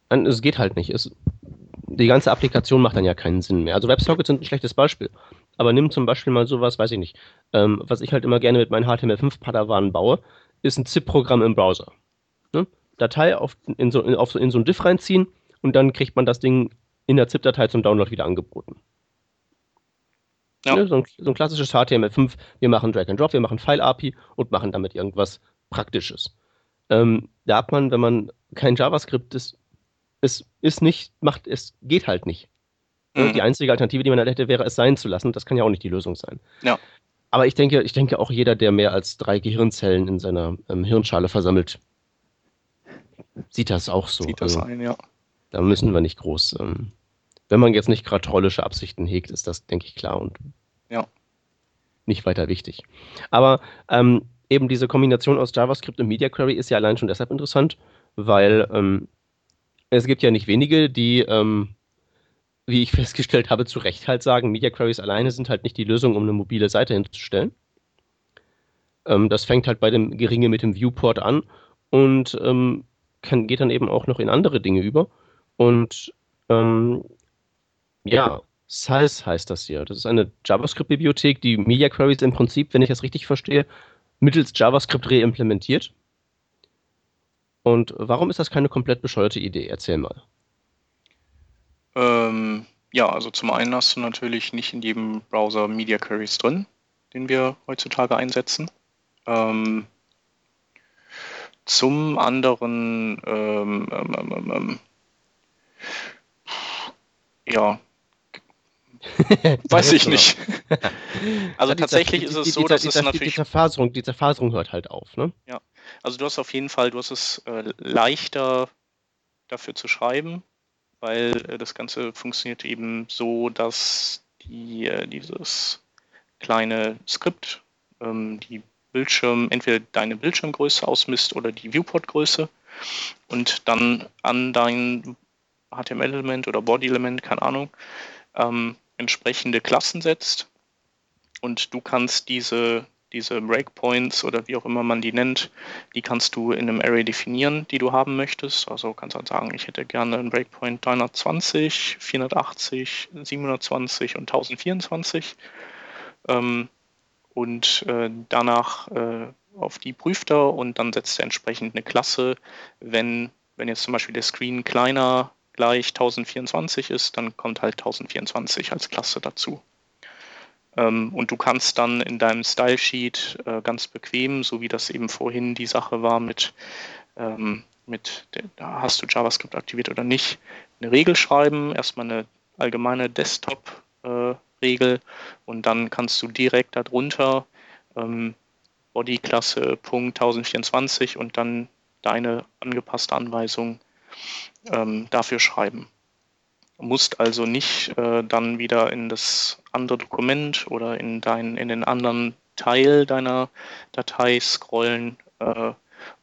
Es geht halt nicht. Es, die ganze Applikation macht dann ja keinen Sinn mehr. Also WebSockets sind ein schlechtes Beispiel. Aber nimm zum Beispiel mal sowas, weiß ich nicht, ähm, was ich halt immer gerne mit meinen HTML5-Padawanen baue, ist ein ZIP-Programm im Browser. Ne? Datei auf, in, so, in, auf, in so ein Diff reinziehen und dann kriegt man das Ding in der ZIP-Datei zum Download wieder angeboten. Ja. Ne? So, ein, so, ein, klassisches HTML5, wir machen Drag and Drop, wir machen File-API und machen damit irgendwas Praktisches. Ähm, da hat man, wenn man kein JavaScript ist, es ist nicht, macht, es geht halt nicht. Mhm. Die einzige Alternative, die man hätte, wäre es sein zu lassen. Das kann ja auch nicht die Lösung sein. Ja. Aber ich denke, ich denke auch jeder, der mehr als drei Gehirnzellen in seiner ähm, Hirnschale versammelt, sieht das auch so. Sieht das also, ein, ja. Da müssen wir nicht groß. Ähm, wenn man jetzt nicht gerade trollische Absichten hegt, ist das, denke ich, klar und ja. nicht weiter wichtig. Aber ähm, eben diese Kombination aus JavaScript und Media Query ist ja allein schon deshalb interessant, weil ähm, es gibt ja nicht wenige, die ähm, wie ich festgestellt habe, zu Recht halt sagen, Media Queries alleine sind halt nicht die Lösung, um eine mobile Seite hinzustellen. Ähm, das fängt halt bei dem Geringe mit dem Viewport an und ähm, kann, geht dann eben auch noch in andere Dinge über. Und ähm, ja, Size heißt das hier. Das ist eine JavaScript-Bibliothek, die Media Queries im Prinzip, wenn ich das richtig verstehe, mittels JavaScript reimplementiert. Und warum ist das keine komplett bescheuerte Idee? Erzähl mal. Ähm, ja, also zum einen hast du natürlich nicht in jedem Browser Media Queries drin, den wir heutzutage einsetzen. Ähm, zum anderen, ähm, ähm, ähm, ähm ja, weiß ich nicht. also tatsächlich ist es so, dass es natürlich... Die Zerfaserung, die Zerfaserung hört halt auf, ne? Ja, also du hast auf jeden Fall, du hast es äh, leichter dafür zu schreiben, weil äh, das Ganze funktioniert eben so, dass die, äh, dieses kleine Skript ähm, die Bildschirm, entweder deine Bildschirmgröße ausmisst oder die Viewport-Größe und dann an dein HTML-Element oder Body-Element, keine Ahnung, ähm, entsprechende Klassen setzt und du kannst diese diese Breakpoints oder wie auch immer man die nennt, die kannst du in einem Array definieren, die du haben möchtest. Also kannst dann sagen, ich hätte gerne einen Breakpoint 320, 480, 720 und 1024. Ähm, und äh, danach äh, auf die prüft er und dann setzt er entsprechend eine Klasse. Wenn, wenn jetzt zum Beispiel der Screen kleiner gleich 1024 ist, dann kommt halt 1024 als Klasse dazu. Ähm, und du kannst dann in deinem Style Sheet äh, ganz bequem, so wie das eben vorhin die Sache war mit, ähm, mit hast du JavaScript aktiviert oder nicht, eine Regel schreiben, erstmal eine allgemeine Desktop-Regel und dann kannst du direkt darunter ähm, Bodyklasse Punkt 1024 und dann deine angepasste Anweisung ähm, dafür schreiben musst also nicht äh, dann wieder in das andere Dokument oder in, dein, in den anderen Teil deiner Datei scrollen, äh,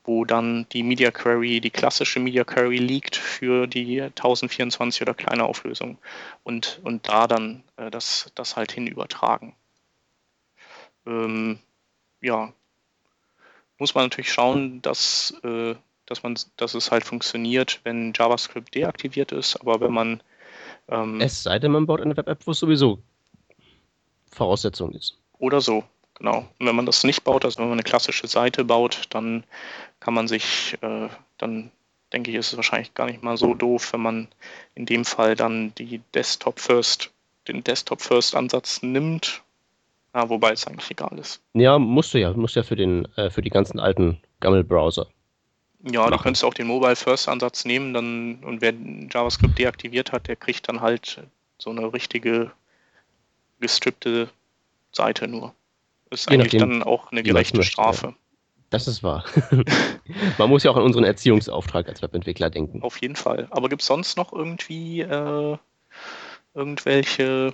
wo dann die Media Query, die klassische Media Query liegt für die 1024 oder kleine Auflösung und, und da dann äh, das, das halt hin übertragen. ähm, ja, muss man natürlich schauen, dass, äh, dass, man, dass es halt funktioniert, wenn JavaScript deaktiviert ist. Aber wenn man. Ähm, es sei denn, man baut eine Web-App, wo es sowieso Voraussetzung ist. Oder so, genau. Und wenn man das nicht baut, also wenn man eine klassische Seite baut, dann kann man sich, äh, dann denke ich, ist es wahrscheinlich gar nicht mal so doof, wenn man in dem Fall dann die Desktop First, den Desktop First Ansatz nimmt ja, wobei es eigentlich egal ist. Ja, musst du ja. Musst ja für, den, äh, für die ganzen alten Gammel-Browser. Ja, machen. du könntest auch den Mobile First Ansatz nehmen, dann und wer JavaScript deaktiviert hat, der kriegt dann halt so eine richtige gestrippte Seite nur. Das ist Je eigentlich dann auch eine gerechte Strafe. Das ist wahr. Man muss ja auch an unseren Erziehungsauftrag als Webentwickler denken. Auf jeden Fall. Aber gibt es sonst noch irgendwie äh, irgendwelche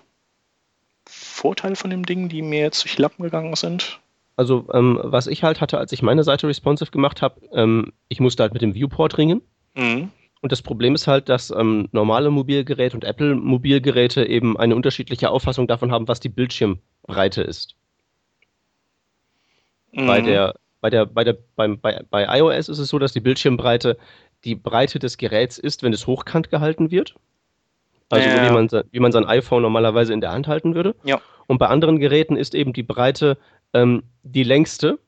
Vorteile von dem Ding, die mir jetzt durch die Lappen gegangen sind? Also, ähm, was ich halt hatte, als ich meine Seite responsive gemacht habe, ähm, ich musste halt mit dem Viewport ringen. Mhm. Und das Problem ist halt, dass ähm, normale Mobilgeräte und Apple-Mobilgeräte eben eine unterschiedliche Auffassung davon haben, was die Bildschirmbreite ist. Mhm. Bei der, bei der, bei der, beim, bei, bei iOS ist es so, dass die Bildschirmbreite die Breite des Geräts ist, wenn es hochkant gehalten wird. Also ja. so wie man, wie man sein iPhone normalerweise in der Hand halten würde. Ja. Und bei anderen Geräten ist eben die Breite ähm, die längste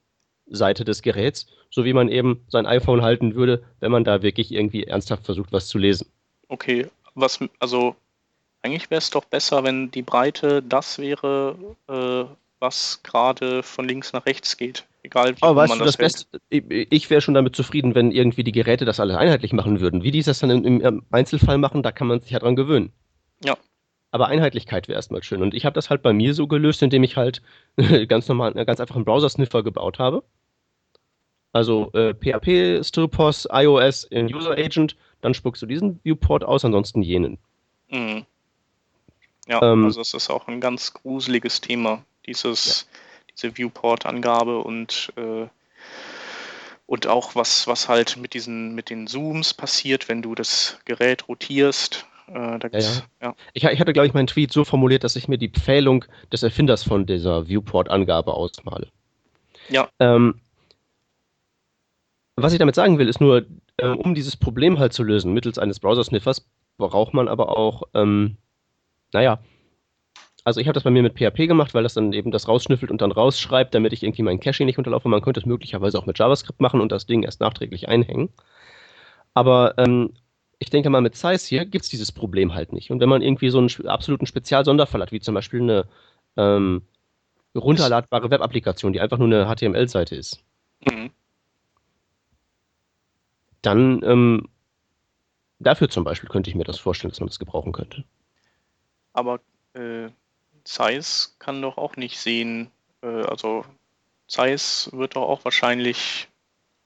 Seite des Geräts, so wie man eben sein iPhone halten würde, wenn man da wirklich irgendwie ernsthaft versucht, was zu lesen. Okay, was, also eigentlich wäre es doch besser, wenn die Breite das wäre, äh, was gerade von links nach rechts geht. Egal wie Aber weißt man du, das, das Beste, ich wäre schon damit zufrieden, wenn irgendwie die Geräte das alles einheitlich machen würden. Wie die das dann im, im Einzelfall machen, da kann man sich ja dran gewöhnen. Ja. Aber Einheitlichkeit wäre erstmal schön. Und ich habe das halt bei mir so gelöst, indem ich halt ganz normal, ganz einfach einen Browser-Sniffer gebaut habe. Also äh, PHP, Stillpos, iOS in User Agent, dann spuckst du diesen Viewport aus, ansonsten jenen. Mhm. Ja, ähm, also es ist auch ein ganz gruseliges Thema, dieses ja diese Viewport-Angabe und, äh, und auch was, was halt mit diesen, mit den Zooms passiert, wenn du das Gerät rotierst. Äh, ja, ja. ja. Ich, ich, hatte, glaube ich, meinen Tweet so formuliert, dass ich mir die Pfählung des Erfinders von dieser Viewport-Angabe ausmale. Ja. Ähm, was ich damit sagen will, ist nur, äh, um dieses Problem halt zu lösen, mittels eines Browser-Sniffers, braucht man aber auch, ähm, naja, also ich habe das bei mir mit PHP gemacht, weil das dann eben das rausschnüffelt und dann rausschreibt, damit ich irgendwie meinen Caching nicht unterlaufe. Man könnte es möglicherweise auch mit JavaScript machen und das Ding erst nachträglich einhängen. Aber ähm, ich denke mal, mit Size hier gibt es dieses Problem halt nicht. Und wenn man irgendwie so einen absoluten Spezialsonderfall hat, wie zum Beispiel eine ähm, runterladbare Web-Applikation, die einfach nur eine HTML-Seite ist, mhm. dann ähm, dafür zum Beispiel könnte ich mir das vorstellen, dass man das gebrauchen könnte. Aber äh, Zeiss kann doch auch nicht sehen, äh, also Zeiss wird doch auch wahrscheinlich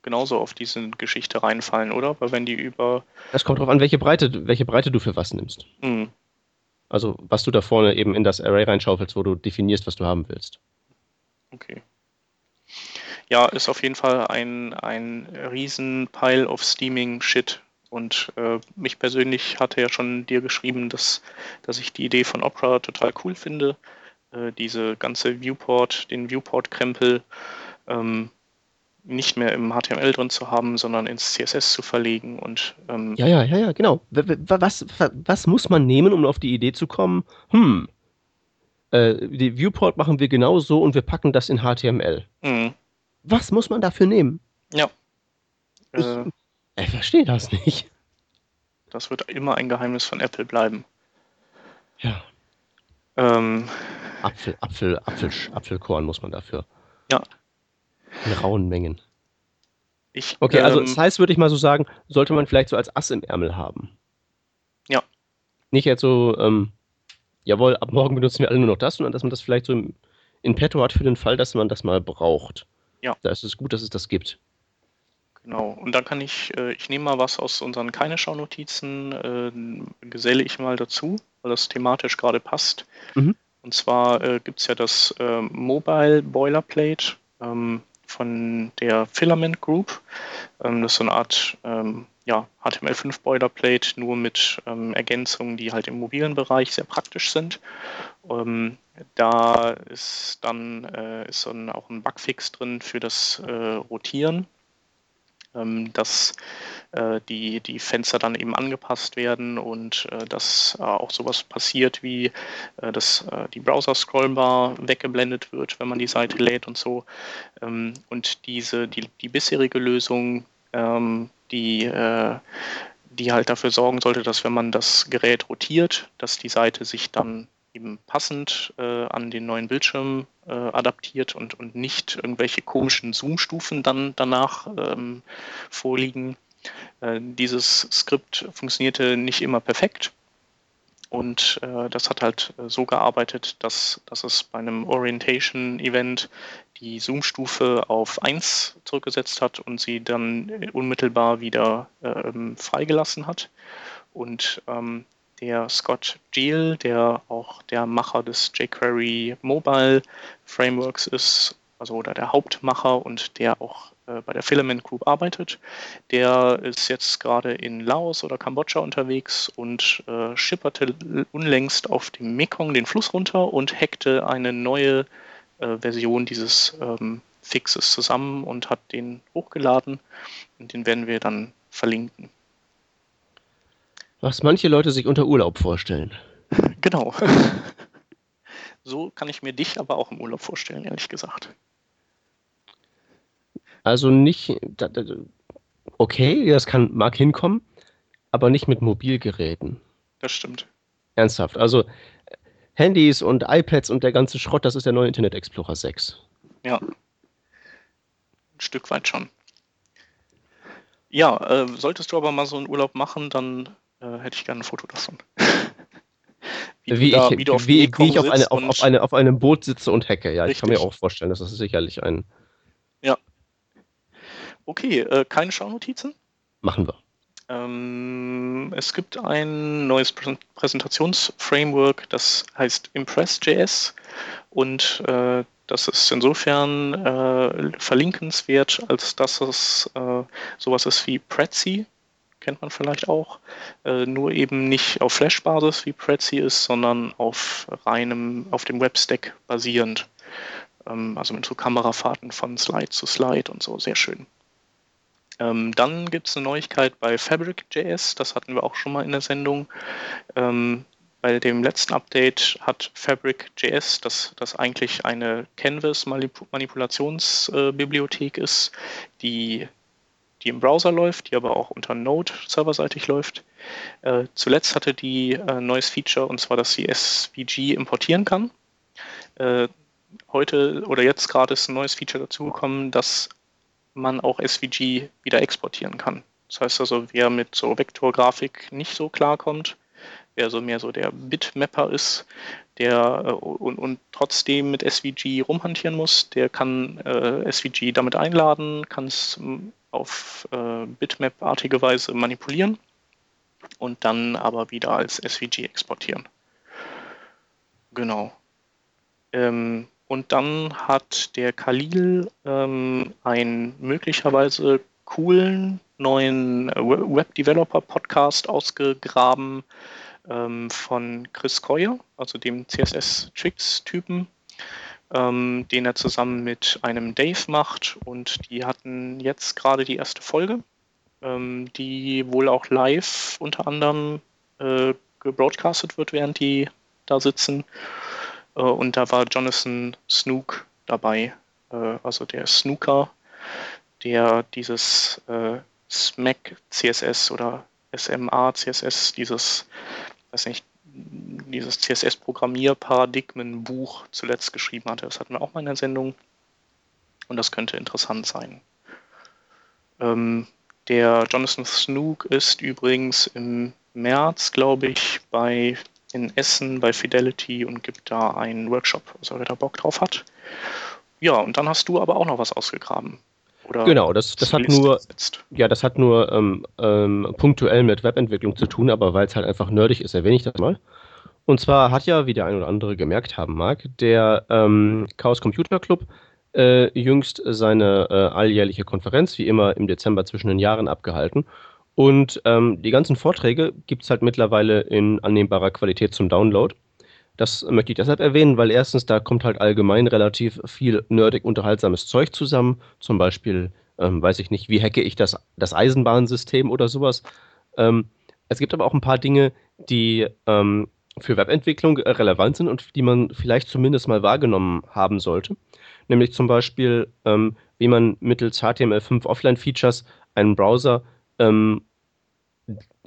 genauso auf diese Geschichte reinfallen, oder? Weil wenn die über. Es kommt darauf an, welche Breite, welche Breite du für was nimmst. Mhm. Also was du da vorne eben in das Array reinschaufelst, wo du definierst, was du haben willst. Okay. Ja, ist auf jeden Fall ein, ein riesen Pile of Steaming Shit, und äh, mich persönlich hatte ja schon dir geschrieben, dass, dass ich die Idee von Opera total cool finde. Äh, diese ganze Viewport, den Viewport-Krempel ähm, nicht mehr im HTML drin zu haben, sondern ins CSS zu verlegen. Und, ähm, ja, ja, ja, ja, genau. Was, was muss man nehmen, um auf die Idee zu kommen? Hm, äh, die Viewport machen wir genau so und wir packen das in HTML. Mhm. Was muss man dafür nehmen? Ja. Äh, ich verstehe das nicht. Das wird immer ein Geheimnis von Apple bleiben. Ja. Ähm, Apfel, Apfel, Apfel, Apfelkorn muss man dafür. Ja. In rauen Mengen. Ich, okay, also ähm, das heißt, würde ich mal so sagen, sollte man vielleicht so als Ass im Ärmel haben. Ja. Nicht jetzt so, ähm, jawohl, ab morgen benutzen wir alle nur noch das, sondern dass man das vielleicht so im, in petto hat für den Fall, dass man das mal braucht. Ja. Da ist es gut, dass es das gibt. Genau, und dann kann ich, äh, ich nehme mal was aus unseren Keine-Schau-Notizen, äh, geselle ich mal dazu, weil das thematisch gerade passt. Mhm. Und zwar äh, gibt es ja das äh, Mobile Boilerplate ähm, von der Filament Group. Ähm, das ist so eine Art ähm, ja, HTML5 Boilerplate, nur mit ähm, Ergänzungen, die halt im mobilen Bereich sehr praktisch sind. Ähm, da ist dann, äh, ist dann auch ein Bugfix drin für das äh, Rotieren, dass äh, die, die Fenster dann eben angepasst werden und äh, dass äh, auch sowas passiert wie, dass die Browser-Scrollbar weggeblendet wird, wenn man die Seite lädt und so. Ähm, und diese, die, die bisherige Lösung, ähm, die die halt dafür sorgen sollte, dass wenn man das Gerät rotiert, dass die Seite sich dann eben passend äh, an den neuen Bildschirm äh, adaptiert und, und nicht irgendwelche komischen Zoom-Stufen dann danach ähm, vorliegen. Äh, dieses Skript funktionierte nicht immer perfekt und äh, das hat halt äh, so gearbeitet, dass, dass es bei einem Orientation-Event die Zoom-Stufe auf 1 zurückgesetzt hat und sie dann unmittelbar wieder ähm, freigelassen hat. Und ähm, der Scott Giel, der auch der Macher des jQuery Mobile Frameworks ist, also oder der Hauptmacher und der auch äh, bei der Filament Group arbeitet. Der ist jetzt gerade in Laos oder Kambodscha unterwegs und äh, schipperte unlängst auf dem Mekong den Fluss runter und hackte eine neue äh, Version dieses ähm, Fixes zusammen und hat den hochgeladen und den werden wir dann verlinken. Was manche Leute sich unter Urlaub vorstellen. Genau. So kann ich mir dich aber auch im Urlaub vorstellen, ehrlich gesagt. Also nicht, okay, das kann, mag hinkommen, aber nicht mit Mobilgeräten. Das stimmt. Ernsthaft. Also Handys und iPads und der ganze Schrott, das ist der neue Internet Explorer 6. Ja. Ein Stück weit schon. Ja, äh, solltest du aber mal so einen Urlaub machen, dann äh, hätte ich gerne ein Foto davon. wie, wie, da, ich, wie, wie, wie ich auf, eine, auf, auf, eine, auf einem Boot sitze und hacke. Ja, richtig. ich kann mir auch vorstellen, dass das sicherlich ein. Ja. Okay, äh, keine Schaunotizen? Machen wir. Ähm, es gibt ein neues Präsentationsframework, das heißt Impress.js und äh, das ist insofern äh, verlinkenswert, als dass es äh, sowas ist wie Prezi, kennt man vielleicht auch, äh, nur eben nicht auf Flash-Basis wie Prezi ist, sondern auf reinem, auf dem Webstack basierend. Ähm, also mit so Kamerafahrten von Slide zu Slide und so, sehr schön. Ähm, dann gibt es eine Neuigkeit bei Fabric.js, das hatten wir auch schon mal in der Sendung. Ähm, bei dem letzten Update hat Fabric.js, das, das eigentlich eine Canvas-Manipulationsbibliothek äh, ist, die die im Browser läuft, die aber auch unter Node serverseitig läuft. Äh, zuletzt hatte die ein äh, neues Feature und zwar, dass sie SVG importieren kann. Äh, heute oder jetzt gerade ist ein neues Feature dazugekommen, dass man auch SVG wieder exportieren kann. Das heißt also, wer mit so Vektorgrafik nicht so klarkommt, wer so mehr so der Bitmapper ist, der äh, und, und, trotzdem mit SVG rumhantieren muss, der kann äh, SVG damit einladen, kann es auf äh, Bitmap-artige Weise manipulieren und dann aber wieder als SVG exportieren. Genau. Ähm, und dann hat der Khalil ähm, einen möglicherweise coolen neuen Web-Developer-Podcast ausgegraben ähm, von Chris Coyer, also dem CSS-Tricks-Typen ähm, den er zusammen mit einem Dave macht. Und die hatten jetzt gerade die erste Folge, ähm, die wohl auch live unter anderem äh, gebroadcastet wird, während die da sitzen. Äh, und da war Jonathan Snook dabei, äh, also der Snooker, der dieses äh, SMAC CSS oder SMA CSS, dieses, weiß nicht, dieses CSS-Programmierparadigmenbuch zuletzt geschrieben hatte. Das hatten wir auch mal in der Sendung. Und das könnte interessant sein. Ähm, der Jonathan Snook ist übrigens im März, glaube ich, bei in Essen bei Fidelity und gibt da einen Workshop, also wer da Bock drauf hat. Ja, und dann hast du aber auch noch was ausgegraben. Oder genau, das, das hat nur, ja, das hat nur ähm, ähm, punktuell mit Webentwicklung zu tun, aber weil es halt einfach nerdig ist, erwähne ich das mal. Und zwar hat ja, wie der ein oder andere gemerkt haben mag, der ähm, Chaos Computer Club äh, jüngst seine äh, alljährliche Konferenz, wie immer im Dezember zwischen den Jahren, abgehalten. Und ähm, die ganzen Vorträge gibt es halt mittlerweile in annehmbarer Qualität zum Download. Das möchte ich deshalb erwähnen, weil erstens, da kommt halt allgemein relativ viel nerdig unterhaltsames Zeug zusammen. Zum Beispiel, ähm, weiß ich nicht, wie hacke ich das, das Eisenbahnsystem oder sowas. Ähm, es gibt aber auch ein paar Dinge, die ähm, für Webentwicklung äh, relevant sind und die man vielleicht zumindest mal wahrgenommen haben sollte. Nämlich zum Beispiel, ähm, wie man mittels HTML5 Offline-Features einen Browser ähm,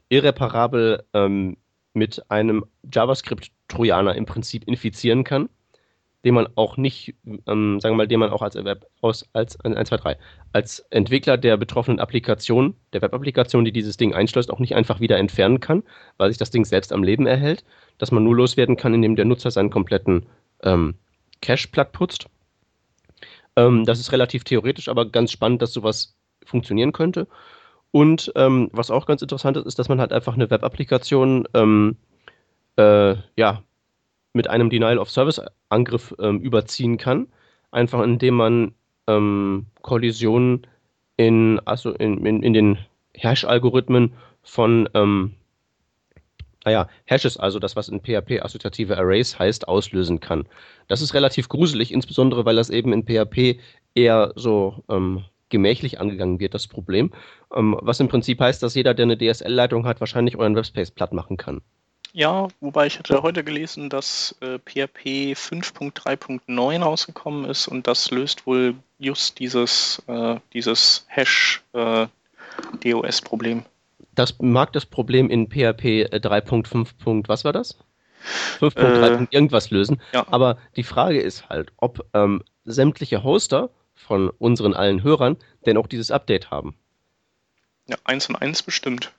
irreparabel ähm, mit einem JavaScript-Trojaner im Prinzip infizieren kann, den man auch nicht, ähm, sagen wir mal, den man auch als, Web, aus, als, 1, 2, 3, als Entwickler der betroffenen Applikation, der Web-Applikation, die dieses Ding einschleust, auch nicht einfach wieder entfernen kann, weil sich das Ding selbst am Leben erhält, dass man nur loswerden kann, indem der Nutzer seinen kompletten ähm, Cache platt putzt. Ähm, das ist relativ theoretisch, aber ganz spannend, dass sowas funktionieren könnte. Und ähm, was auch ganz interessant ist, ist, dass man halt einfach eine Web-Applikation ähm, äh, ja, mit einem Denial-of-Service-Angriff ähm, überziehen kann. Einfach indem man ähm, Kollisionen in, also in, in, in den Hash-Algorithmen von ähm, naja, Hashes, also das, was in PHP assoziative Arrays heißt, auslösen kann. Das ist relativ gruselig, insbesondere weil das eben in PHP eher so ähm, gemächlich angegangen wird, das Problem. Ähm, was im Prinzip heißt, dass jeder, der eine DSL-Leitung hat, wahrscheinlich euren Webspace platt machen kann. Ja, wobei ich hatte heute gelesen, dass äh, PHP 5.3.9 rausgekommen ist und das löst wohl just dieses, äh, dieses Hash-DOS-Problem. Äh, das mag das Problem in PHP 3.5. Was war das? 5.3. Äh, irgendwas lösen. Ja. Aber die Frage ist halt, ob ähm, sämtliche Hoster von unseren allen Hörern denn auch dieses Update haben. Ja, eins und eins bestimmt.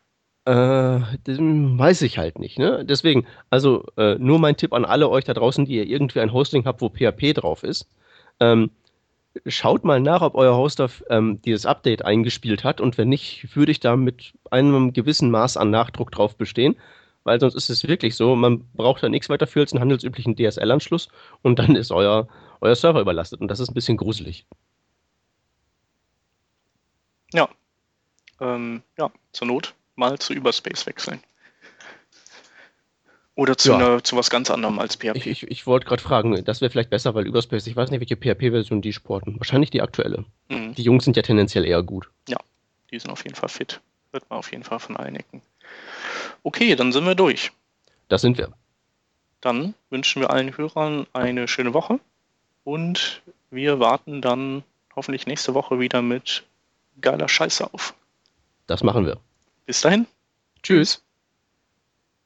Äh, weiß ich halt nicht. Ne? Deswegen, also äh, nur mein Tipp an alle euch da draußen, die ihr irgendwie ein Hosting habt, wo PHP drauf ist. Ähm, schaut mal nach, ob euer Hoster ähm, dieses Update eingespielt hat und wenn nicht, würde ich da mit einem gewissen Maß an Nachdruck drauf bestehen, weil sonst ist es wirklich so, man braucht da nichts weiter für als einen handelsüblichen DSL-Anschluss und dann ist euer, euer Server überlastet und das ist ein bisschen gruselig. Ja. Ähm, ja, zur Not mal zu Überspace wechseln. Oder zu, ja. einer, zu was ganz anderem als PHP. Ich, ich, ich wollte gerade fragen, das wäre vielleicht besser, weil Überspace, ich weiß nicht, welche PHP-Version die sporten. Wahrscheinlich die aktuelle. Mhm. Die Jungs sind ja tendenziell eher gut. Ja, die sind auf jeden Fall fit. Wird man auf jeden Fall von allen Ecken. Okay, dann sind wir durch. Das sind wir. Dann wünschen wir allen Hörern eine schöne Woche und wir warten dann hoffentlich nächste Woche wieder mit geiler Scheiße auf. Das machen wir. Bis dahin. Tschüss.